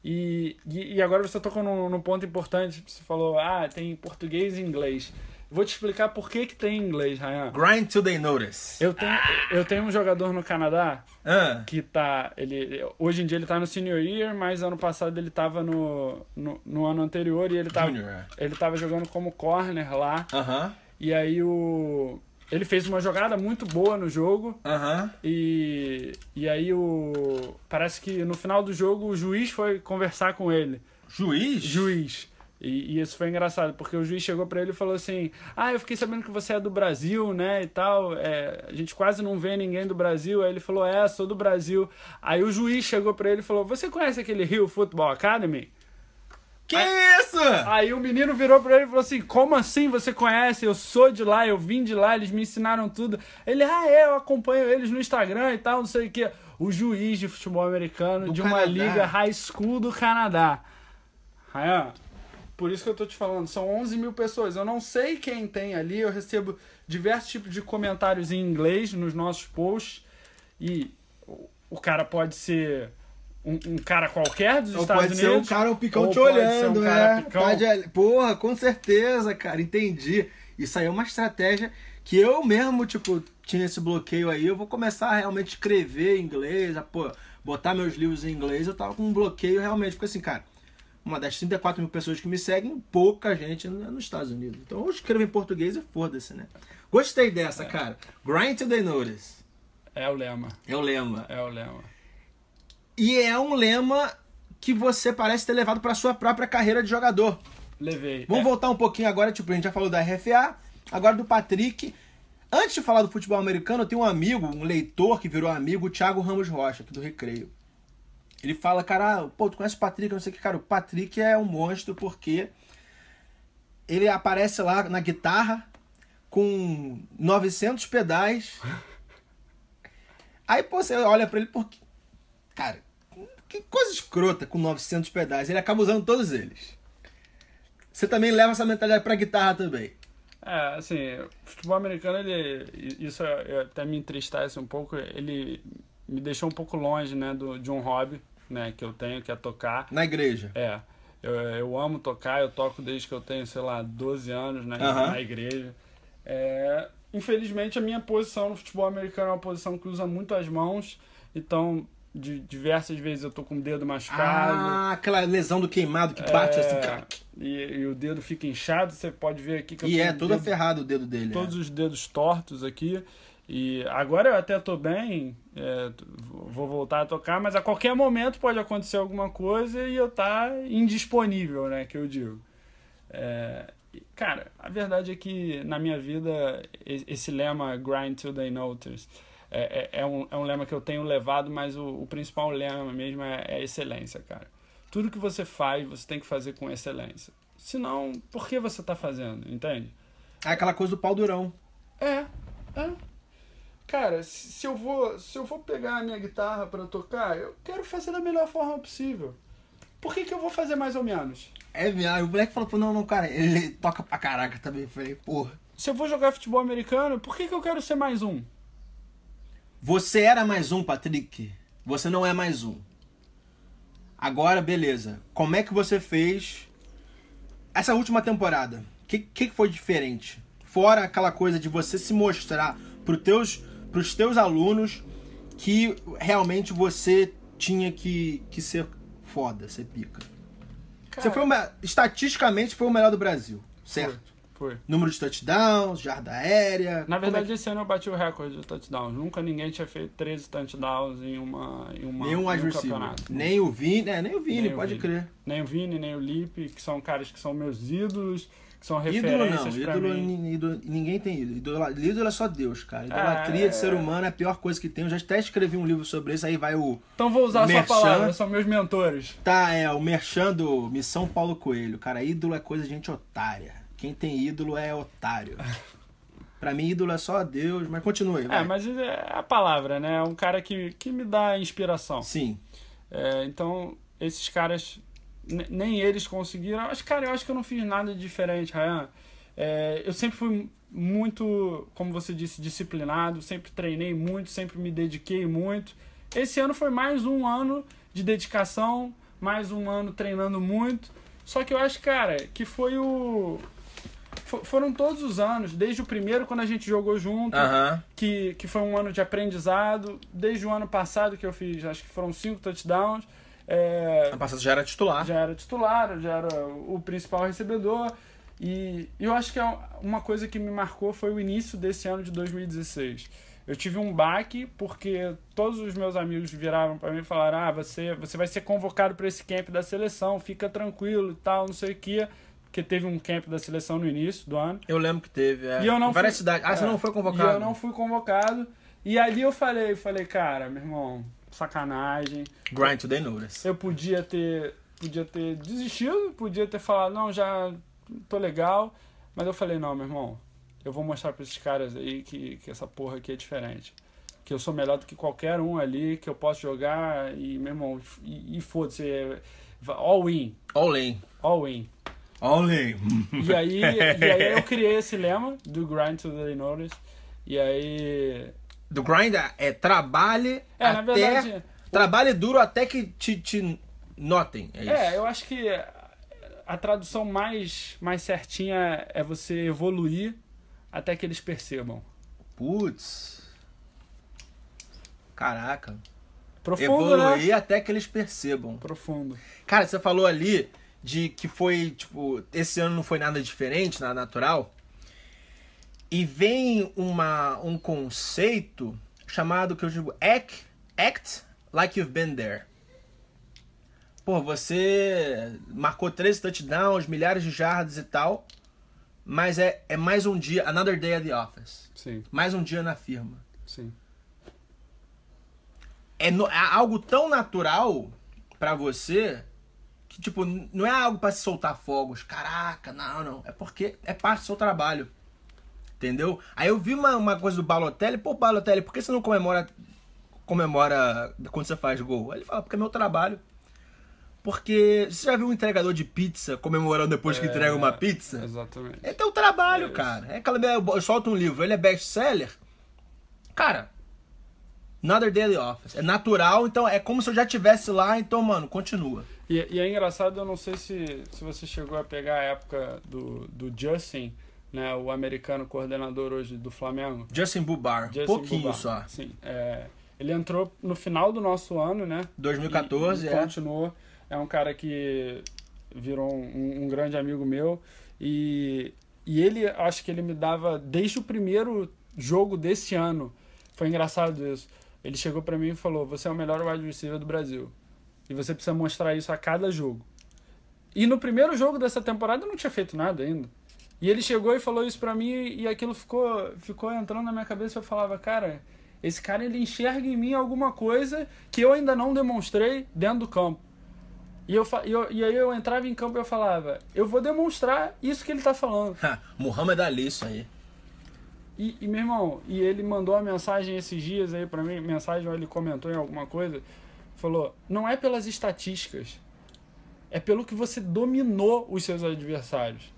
E, e, e agora você tocou num, num ponto importante. Você falou, ah, tem português e inglês. Vou te explicar por que, que tem inglês, Ryan. Grind till they notice. Eu tenho, eu tenho um jogador no Canadá Ah, que tá. Ele, hoje em dia ele tá no senior year, mas ano passado ele tava no, no, no ano anterior e ele tava, Junior, é. ele tava jogando como corner lá. Aham, E aí o. Ele fez uma jogada muito boa no jogo. aham. E, e aí o. Parece que no final do jogo o juiz foi conversar com ele. Juiz? Juiz. E, e isso foi engraçado, porque o juiz chegou pra ele e falou assim: Ah, eu fiquei sabendo que você é do Brasil, né? E tal. É, a gente quase não vê ninguém do Brasil. Aí ele falou: É, sou do Brasil. Aí o juiz chegou pra ele e falou: Você conhece aquele Rio Football Academy? Que isso? Aí o menino virou pra ele e falou assim: Como assim você conhece? Eu sou de lá, eu vim de lá, eles me ensinaram tudo. Ele, ah, é, eu acompanho eles no Instagram e tal, não sei o que. O juiz de futebol americano Do de uma Canadá. liga high school do Canadá. Ryan, por isso que eu tô te falando, são 11 mil pessoas. Eu não sei quem tem ali, eu recebo diversos tipos de comentários em inglês nos nossos posts. E o- cara pode ser um, um cara qualquer dos Ou Estados pode ser Unidos. um cara um picão te pode ser um olhando, cara é. picão. Pode- Porra, com certeza, cara, entendi. Isso aí é uma estratégia que eu mesmo, tipo, tinha esse bloqueio aí. Eu vou começar a realmente escrever em inglês, a, pô, botar meus livros em inglês. Eu tava com um bloqueio realmente, porque assim, cara, uma das 34 mil pessoas que me seguem, pouca gente é nos Estados Unidos. Então eu escrevo em português e foda-se, né? Gostei dessa, cara. Grind to the notice. É o lema. É o lema. É o lema. E é um lema que você parece ter levado pra sua própria carreira de jogador. Levei. Vamos É, voltar um pouquinho agora, tipo, a gente já falou da RFA, agora do Patrick. Antes de falar do futebol americano, eu tenho um amigo, um leitor que virou amigo, o Thiago Ramos Rocha, aqui do Recreio. Ele fala, cara, pô, tu conhece o Patrick, não sei o que, cara, o Patrick é um monstro porque ele aparece lá na guitarra com 900 pedais. Aí, pô, você olha pra ele, porque, cara, que coisa escrota com 900 pedais. Ele acaba usando todos eles. Você também leva essa mentalidade pra guitarra também. É, assim, futebol americano, ele. Isso é- até me entristece um pouco. Ele me deixou um pouco longe, né, do, de um hobby, né, que eu tenho, que é tocar. Na igreja. É. Eu, eu amo tocar, eu toco desde que eu tenho, sei lá, 12 anos, né, Aham. na igreja. É, infelizmente, a minha posição no futebol americano é uma posição que usa muito as mãos, então, de, diversas vezes eu tô com o dedo machucado. Ah, aquela lesão do queimado que bate É, assim. cara. E, e o dedo fica inchado, você pode ver aqui que eu E é todo dedo- ferrado o dedo dele. todos é. os dedos tortos aqui. E agora eu até tô bem, é, vou voltar a tocar, mas a qualquer momento pode acontecer alguma coisa e eu tá indisponível, né, que eu digo. É, cara, a verdade é que na minha vida esse lema grind till they notice é, é, é um, é um lema que eu tenho levado, mas o, o principal lema mesmo é, é excelência, cara. Tudo que você faz, você tem que fazer com excelência. Senão, por que você tá fazendo, entende? É aquela coisa do pau durão. É, é. Cara, se eu vou, se eu vou pegar a minha guitarra pra tocar, eu quero fazer da melhor forma possível. Por que, que eu vou fazer mais ou menos? É, o moleque falou, pô, não, não, cara, ele toca pra caraca também. Eu falei, porra. Se eu vou jogar futebol americano, por que, que eu quero ser mais um? Você era mais um, Patrick. Você não é mais um. Agora, beleza. Como é que você fez essa última temporada? O que, que foi diferente? Fora aquela coisa de você se mostrar para teus, pros teus alunos que realmente você tinha que, que ser foda, ser pica. Você foi uma, estatisticamente foi o melhor do Brasil, certo? Foi. Número de touchdowns, jarda aérea. Na é verdade, que- esse ano eu bati o recorde de touchdowns. Nunca ninguém tinha feito 13 touchdowns em uma em uma nenhum em um campeonato. Nem o Vini, é, nem o Vini, Nem o pode Vini. crer. Nem o Vini, nem o Lipe, que são caras que são meus ídolos, são Ídolo não, referências ídolo, mim. ni- ídolo- ninguém tem ídolo. Ídolo é só Deus, cara. Idolatria É. de ser humano é a pior coisa que tem. Eu já até escrevi um livro sobre isso, aí vai o. Então vou usar a sua Merchan. palavra, são meus mentores. Tá, é o merchan do Missão Paulo Coelho. Cara, ídolo é coisa de gente otária. Quem tem ídolo é otário. Pra mim, ídolo é só Deus, mas continue. Vai. É, mas é a palavra, né? É um cara que, que me dá inspiração. Sim. É, então, esses caras, nem eles conseguiram. Mas, cara, eu acho que eu não fiz nada de diferente, Ryan. É, eu sempre fui muito, como você disse, disciplinado, sempre treinei muito, sempre me dediquei muito. Esse ano foi mais um ano de dedicação, mais um ano treinando muito. Só que eu acho, cara, que foi o. fo- Foram todos os anos, desde o primeiro, quando a gente jogou junto, Aham. que, que foi um ano de aprendizado. Desde o ano passado que eu fiz, acho que foram cinco touchdowns. É, A passada já era titular. já era titular, já era o principal recebedor. E eu acho que é uma coisa que me marcou foi o início desse ano de 2016. Eu tive um baque porque todos os meus amigos viraram para mim e falaram: "Ah, você, você vai ser convocado para esse camp da seleção, fica tranquilo e tal, não sei o quê". Porque teve um camp da seleção no início do ano. Eu lembro que teve. É. E eu não Em várias fui- cidades. Ah, você é, não foi convocado? E eu não fui convocado. E ali eu falei, falei, cara, meu irmão, sacanagem. Grind to the notice. Eu podia ter, podia ter desistido, podia ter falado, não, já tô legal. Mas eu falei, não, meu irmão, eu vou mostrar pra esses caras aí que, que essa porra aqui é diferente. Que eu sou melhor do que qualquer um ali, que eu posso jogar e, meu irmão, e, e foda-se, é, all in, All in. all in. All in. E aí, e aí eu criei esse lema do Grind to the Notice. E aí. Do grind é, trabalhe É, até... na verdade. Trabalhe duro até que te, te notem. É. É, eu acho que a tradução mais, mais certinha é você evoluir até que eles percebam. Putz. Caraca. Profundo, né? Evoluir até que eles percebam. Profundo. Cara, você falou ali de que foi, tipo, esse ano não foi nada diferente, nada natural. E vem uma, um conceito chamado que eu digo act, act like you've been there. Pô, você marcou 13 touchdowns, milhares de jardas e tal, mas é, é mais um dia, another day at the office. Sim, Mais um dia na firma. sim. é, no- é algo tão natural pra você que, tipo, não é algo pra se soltar fogos. Caraca, não, não. É porque é parte do seu trabalho. Entendeu? Aí eu vi uma, uma coisa do Balotelli. Pô, Balotelli, por que você não comemora comemora quando você faz gol? Aí ele fala, porque é meu trabalho. Porque você já viu um entregador de pizza comemorando depois que É, entrega uma pizza? Exatamente. É teu trabalho, É cara. É aquela. Eu solto um livro, ele é best-seller. Cara, Another Daily Office. É natural, então é como se eu já tivesse lá, então, mano, continua. E, e é engraçado, eu não sei se, se você chegou a pegar a época do, do Justin, né, o americano coordenador hoje do Flamengo. Justin Bubar, Justin pouquinho Bubar. só. Sim, é, ele entrou no final do nosso ano, né? 2014, e, e é. continuou. É um cara que virou um, um grande amigo meu. E, e ele, acho que ele me dava, desde o primeiro jogo desse ano, foi engraçado isso. Ele chegou pra mim e falou: Você é o melhor wide receiver do Brasil. E você precisa mostrar isso a cada jogo. E no primeiro jogo dessa temporada eu não tinha feito nada ainda. E ele chegou e falou isso pra mim e aquilo ficou, ficou entrando na minha cabeça. Eu falava, cara, esse cara ele enxerga em mim alguma coisa que eu ainda não demonstrei dentro do campo. E, eu, e, eu, e aí eu entrava em campo e eu falava, eu vou demonstrar isso que ele tá falando. Ha, Muhammad Ali, isso aí. E, e, meu irmão, e ele mandou uma mensagem esses dias aí pra mim, mensagem ou ele comentou em alguma coisa, falou, não é pelas estatísticas, é pelo que você dominou os seus adversários.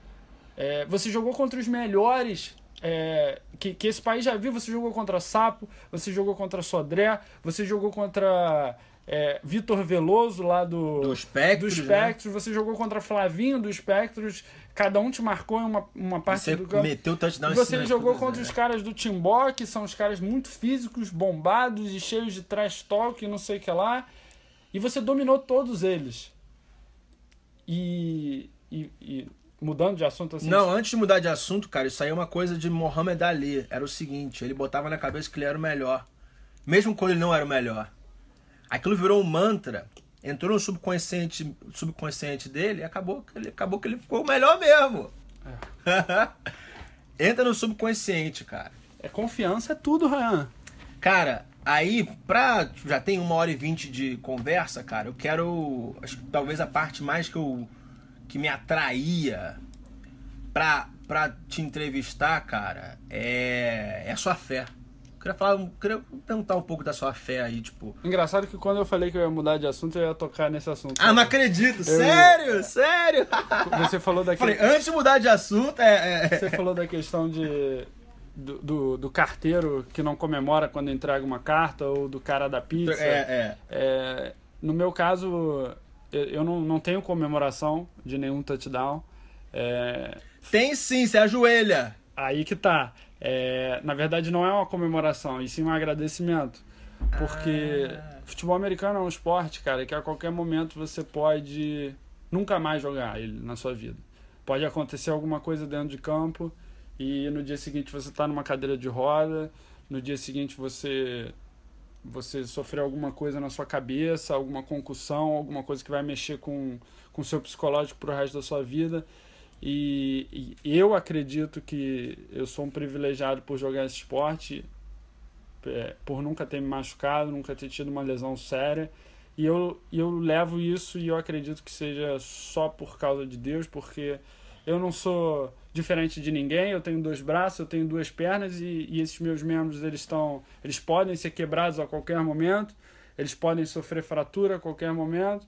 É, você jogou contra os melhores é, que, que esse país já viu, você jogou contra Sapo, você jogou contra Sodré, você jogou contra é, Vitor Veloso lá do, Do Spectros, do né? Spectros, você jogou contra Flavinho do Spectros, cada um te marcou em uma, uma parte Você do campo. meteu touchdown E você jogou contra né? os caras do Timbó, que são os caras muito físicos, bombados e cheios de trash talk e não sei o que lá. E você dominou todos eles. E, e, e mudando de assunto assim. Não, antes de mudar de assunto, cara, isso aí é uma coisa de Mohamed Ali. Era o seguinte, ele botava na cabeça que ele era o melhor. Mesmo quando ele não era o melhor. Aquilo virou um mantra, entrou no subconsciente, subconsciente dele e acabou, que ele, acabou que ele ficou o melhor mesmo. Entra no subconsciente, cara. É confiança, é tudo, Ryan. Cara, aí, pra. Já tem uma hora e vinte de conversa, cara. Eu quero. Acho que talvez a parte mais que eu. Que me atraía pra, pra te entrevistar, cara, é. é a sua fé. Eu queria falar. eu Queria perguntar um pouco da sua fé aí, tipo. Engraçado que quando eu falei que eu ia mudar de assunto, eu ia tocar nesse assunto. Ah, não acredito! Sério? Sério? Você falou daquele. Falei, antes de mudar de assunto, é. é- Você falou da questão de. Do, do, do carteiro que não comemora quando entrega uma carta, ou do cara da pizza. é, é. É, no meu caso, eu, não, não tenho comemoração de nenhum touchdown. É, Tem sim, você ajoelha. aí que tá. É, na verdade, não é uma comemoração, e sim um agradecimento. Porque futebol americano é um esporte, cara, que a qualquer momento você pode nunca mais jogar ele na sua vida. Pode acontecer alguma coisa dentro de campo e no dia seguinte você está numa cadeira de roda, no dia seguinte você você sofreu alguma coisa na sua cabeça, alguma concussão, alguma coisa que vai mexer com o seu psicológico pro resto da sua vida. E, e eu acredito que eu sou um privilegiado por jogar esse esporte, é, por nunca ter me machucado, nunca ter tido uma lesão séria. E eu, eu levo isso e eu acredito que seja só por causa de Deus, porque eu não sou diferente de ninguém, eu tenho dois braços, eu tenho duas pernas e, e esses meus membros eles estão, eles podem ser quebrados a qualquer momento, eles podem sofrer fratura a qualquer momento.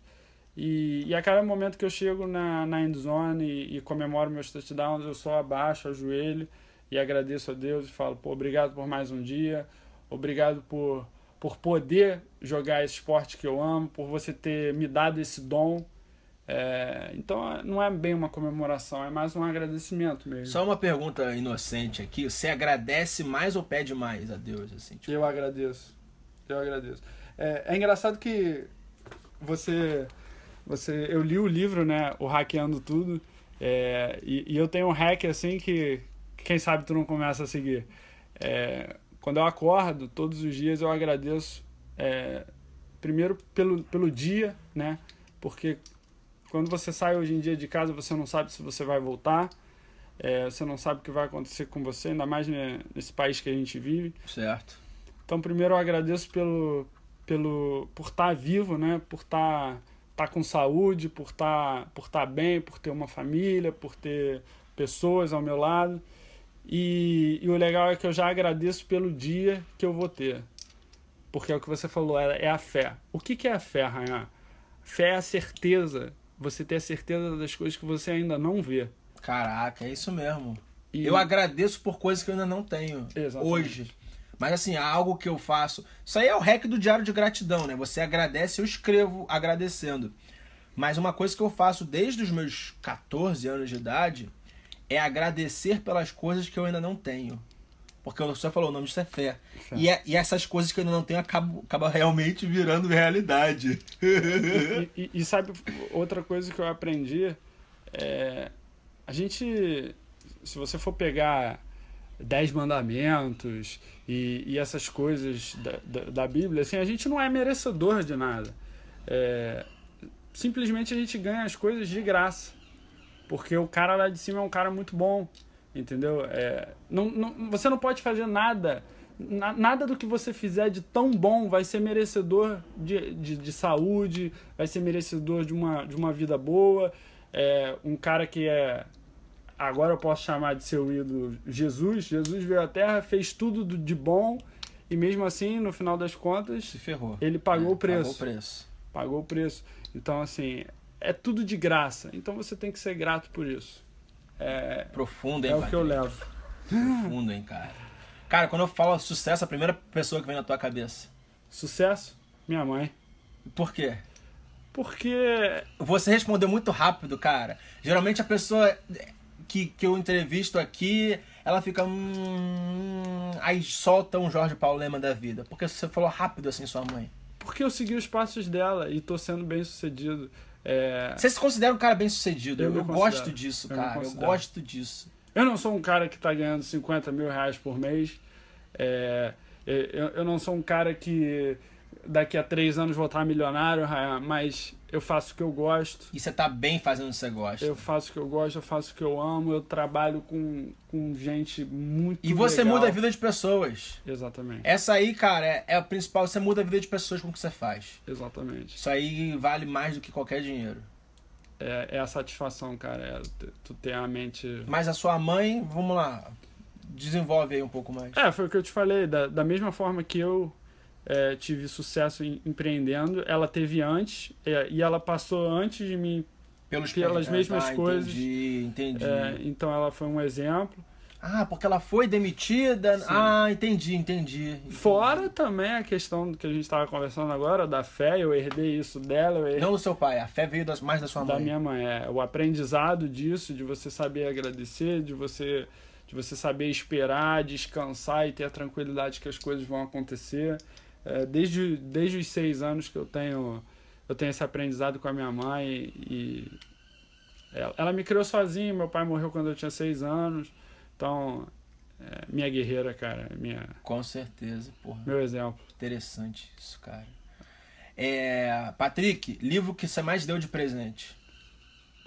E, e a cada momento que eu chego na, na end zone e, e comemoro meus touchdowns, eu só abaixo, ajoelho e agradeço a Deus e falo, pô, obrigado por mais um dia, obrigado por, por poder jogar esse esporte que eu amo, por você ter me dado esse dom. É, então não é bem uma comemoração, é mais um agradecimento mesmo. Só uma pergunta inocente aqui. Você agradece mais ou pede mais a Deus? Assim, tipo? Eu agradeço. Eu agradeço. É, é engraçado que você, você. Eu li o livro, né? O Hackeando Tudo. é, e, e eu tenho um hack assim que quem sabe tu não começa a seguir. É, quando eu acordo, todos os dias eu agradeço. é, primeiro pelo, pelo dia, né? Porque quando você sai hoje em dia de casa, você não sabe se você vai voltar. é, você não sabe o que vai acontecer com você, ainda mais nesse país que a gente vive. Certo. Então, primeiro eu agradeço pelo, pelo por estar vivo, né? Por estar tá com saúde, por estar por tá bem, por ter uma família, por ter pessoas ao meu lado. E, e o legal é que eu já agradeço pelo dia que eu vou ter. Porque é o que você falou, é, é a fé. O que, que é a fé, Rayan? Fé é a certeza, você ter a certeza das coisas que você ainda não vê. Caraca, é isso mesmo. E- Eu agradeço por coisas que eu ainda não tenho Exatamente. hoje. Mas assim, algo que eu faço. Isso aí é o hack do diário de gratidão, né? Você agradece, eu escrevo agradecendo. Mas uma coisa que eu faço desde os meus 14 anos de idade é agradecer pelas coisas que eu ainda não tenho. Porque você falou, o nome disso é fé. E, é- e essas coisas que eu ainda não tenho acabam, acabam realmente virando realidade. E, e- e sabe outra coisa que eu aprendi? É, a gente, se você for pegar Dez Mandamentos e, e essas coisas da, da, da Bíblia, assim, a gente não é merecedor de nada. É, simplesmente a gente ganha as coisas de graça. Porque o cara lá de cima é um cara muito bom, entendeu? É, não, não, você não pode fazer nada, na- nada do que você fizer de tão bom vai ser merecedor de, de, de saúde, vai ser merecedor de uma, de uma vida boa. É, um cara que é. Agora eu posso chamar de seu ídolo Jesus. Jesus veio à Terra, fez tudo do- de bom e mesmo assim, no final das contas, Se ferrou. ele pagou É, o preço Pagou o preço. pagou o preço. Então, assim, é tudo de graça. Então você tem que ser grato por isso. É, Profundo, hein, é o que eu levo. Profundo, hein, cara. Cara, quando eu falo sucesso, a primeira pessoa que vem na tua cabeça. Sucesso? Minha mãe. Por quê? Porque Você respondeu muito rápido, cara. Geralmente a pessoa que, que eu entrevisto aqui, ela fica. Hum, aí solta um Jorge Paulo Lema da vida. Porque você falou rápido assim, sua mãe. porque eu segui os passos dela e tô sendo bem sucedido. É, Você se considera um cara bem sucedido. Eu Eu, gosto disso, Eu cara. Eu gosto disso. Eu não sou um cara que tá ganhando 50 mil reais por mês. É, eu, eu não sou um cara que daqui a três anos vou estar milionário, mas eu faço o que eu gosto. E você tá bem fazendo o que você gosta. Eu faço o que eu gosto, eu faço o que eu amo, eu trabalho com, com gente muito E você legal. muda a vida de pessoas. Exatamente. Essa aí, cara, é, é a principal. Você muda a vida de pessoas com o que você faz. Exatamente. Isso aí vale mais do que qualquer dinheiro. É, é a satisfação, cara. É tu- ter a mente. Mas a sua mãe, vamos lá, desenvolve aí um pouco mais. É, foi o que eu te falei. Da, da mesma forma que eu é, tive sucesso em- empreendendo, ela teve antes é, e ela passou antes de mim. Pelos pelas ah, mesmas tá, coisas. Entendi, entendi. é, então ela foi um exemplo. Ah, porque ela foi demitida. Sim. Ah, entendi, entendi. entendi. Fora também a questão que a gente estava conversando agora, da fé, eu herdei isso dela, herdei Não do seu pai, a fé veio das- mais da sua da mãe. minha mãe. É, o aprendizado disso, de você saber agradecer, de você, de você saber esperar, descansar e ter a tranquilidade que as coisas vão acontecer. É, desde, desde os seis anos que eu tenho, eu tenho esse aprendizado com a minha mãe e ela, ela me criou sozinha, meu pai morreu quando eu tinha seis anos. Então, é, minha guerreira, cara, minha, Com certeza, porra. meu exemplo. Interessante isso, cara. É, Patrick, livro que você mais deu de presente?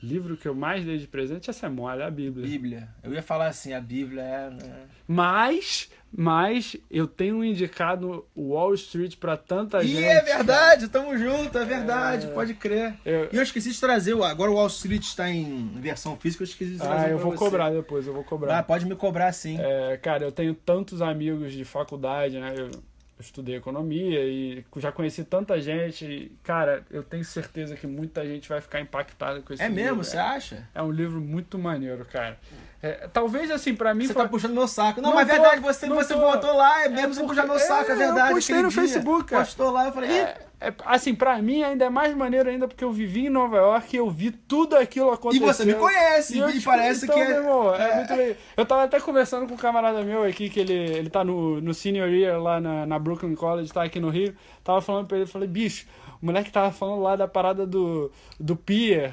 Livro que eu mais dei de presente, essa é mole, é a Bíblia. Bíblia. Eu ia falar assim, a Bíblia é. né? Mas, mas eu tenho indicado o Wall Street pra tanta Ih, gente. é verdade, tamo junto, é verdade, pode crer. Eu- E eu esqueci de trazer, o- agora o Wall Street está em versão física, eu esqueci de trazer. Ah, eu vou você. cobrar depois, eu vou Ah, cobrar. pode me cobrar sim. É, cara, eu tenho tantos amigos de faculdade, né? Eu estudei economia e já conheci tanta gente. cara, eu tenho certeza que muita gente vai ficar impactada com esse É livro. mesmo, você é, acha? é um livro muito maneiro, cara. É, talvez, assim, pra mim... Você foi- tá puxando meu saco. Não, Não mas é verdade, você, não você tô. botou lá, é mesmo É você puxar meu saco, é é, verdade. eu postei no dia. Facebook, cara. Postou lá, eu falei, É, é, assim, pra mim ainda é mais maneiro ainda porque eu vivi em Nova York e eu vi tudo aquilo E acontecer. você me conhece, eu, e tipo, parece então, que é. meu irmão, é muito legal. Eu tava até conversando com um camarada meu aqui, que ele, ele tá no, no senior year lá na, na Brooklyn College, tá aqui no Rio. Tava falando pra ele, eu falei, bicho, o moleque tava falando lá da parada do, do pier.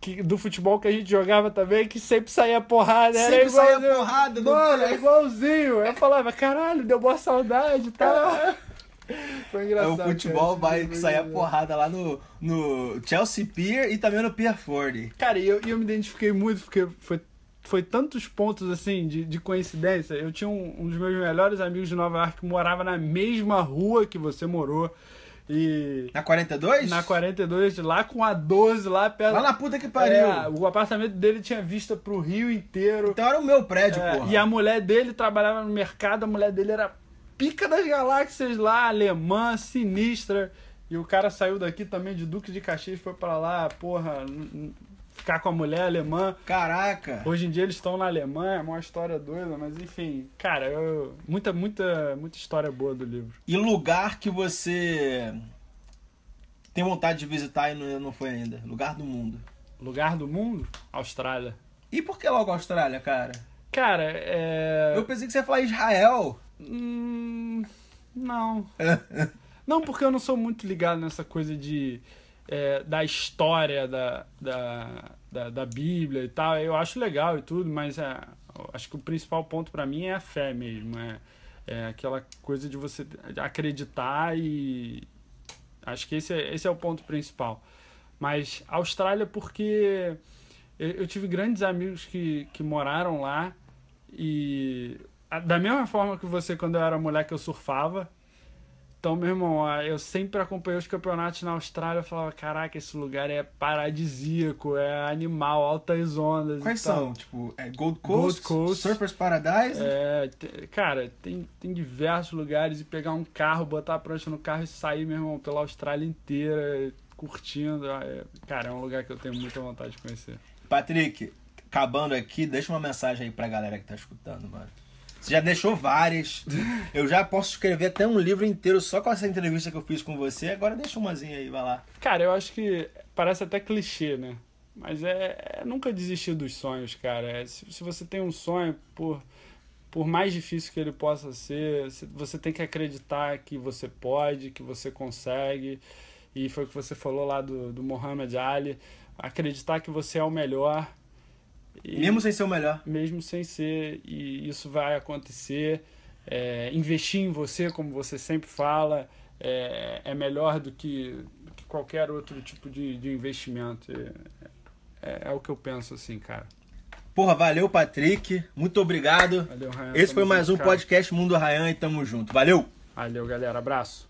Que, do futebol que a gente jogava também, que sempre saía porrada. era Sempre saía igualzinho. porrada do Mano, é igualzinho. Eu falava, caralho, deu boa saudade e tal. Foi É, engraçado. o futebol cara, vai sair a foi porrada lá no, no Chelsea Pier e também no Pier 40. Cara, e eu, e eu me identifiquei muito, porque foi, foi tantos pontos, assim, de, de coincidência. Eu tinha um, um dos meus melhores amigos de Nova York que morava na mesma rua que você morou. E Na 42? na 42, lá com a 12, lá perto... Lá na puta que pariu. É, o apartamento dele tinha vista pro Rio inteiro. Então era o meu prédio, É, porra. e a mulher dele trabalhava no mercado, a mulher dele era pica das galáxias lá, alemã, sinistra. E o cara saiu daqui também de Duque de Caxias, foi pra lá, porra, ficar com a mulher alemã. Caraca. Hoje em dia eles estão na Alemanha, é uma história doida, mas enfim, cara, eu, muita, muita, muita história boa do livro. E lugar que você tem vontade de visitar e não, não foi ainda? Lugar do mundo. Lugar do mundo? Austrália. E por que logo Austrália, cara? Cara, é. Eu pensei que você ia falar Israel. Hum, não. Não, porque eu não sou muito ligado nessa coisa de é, da história da, da, da, da Bíblia e tal. Eu acho legal e tudo, mas é, acho que o principal ponto pra mim é a fé mesmo. É, é aquela coisa de você acreditar e. Acho que esse é, esse é o ponto principal. Mas Austrália, porque eu, eu tive grandes amigos que, que moraram lá e da mesma forma que você, quando eu era moleque, eu surfava. Então, meu irmão, eu sempre acompanhei os campeonatos na Austrália. Eu falava, caraca, esse lugar é paradisíaco, é animal, altas ondas. Quais são? Tipo, é Gold Coast, Gold Coast. Surfers Paradise? É, cara, tem, tem diversos lugares e pegar um carro, botar a prancha no carro e sair, meu irmão, pela Austrália inteira, curtindo. ah, é- cara, é um lugar que eu tenho muita vontade de conhecer. Patrick, acabando aqui, deixa uma mensagem aí pra galera que tá escutando, mano. Você já deixou várias. Eu já posso escrever até um livro inteiro só com essa entrevista que eu fiz com você. Agora deixa umazinha aí, vai lá. Cara, eu acho que parece até clichê, né? Mas é, é nunca desistir dos sonhos, cara. É, se, se você tem um sonho, por, por mais difícil que ele possa ser, se- você tem que acreditar que você pode, que você consegue. e foi o que você falou lá do, do Muhammad Ali, acreditar que você é o melhor. E, mesmo sem ser o melhor. Mesmo sem ser, e isso vai acontecer. É, investir em você, como você sempre fala, é, é melhor do que, que, qualquer outro tipo de, de investimento. É, é, é, o que eu penso assim, cara. Porra, valeu, Patrick. Muito obrigado. Valeu, Ryan. Esse foi mais um cara. podcast Mundo Ryan e tamo junto. Valeu! Valeu, galera. Abraço.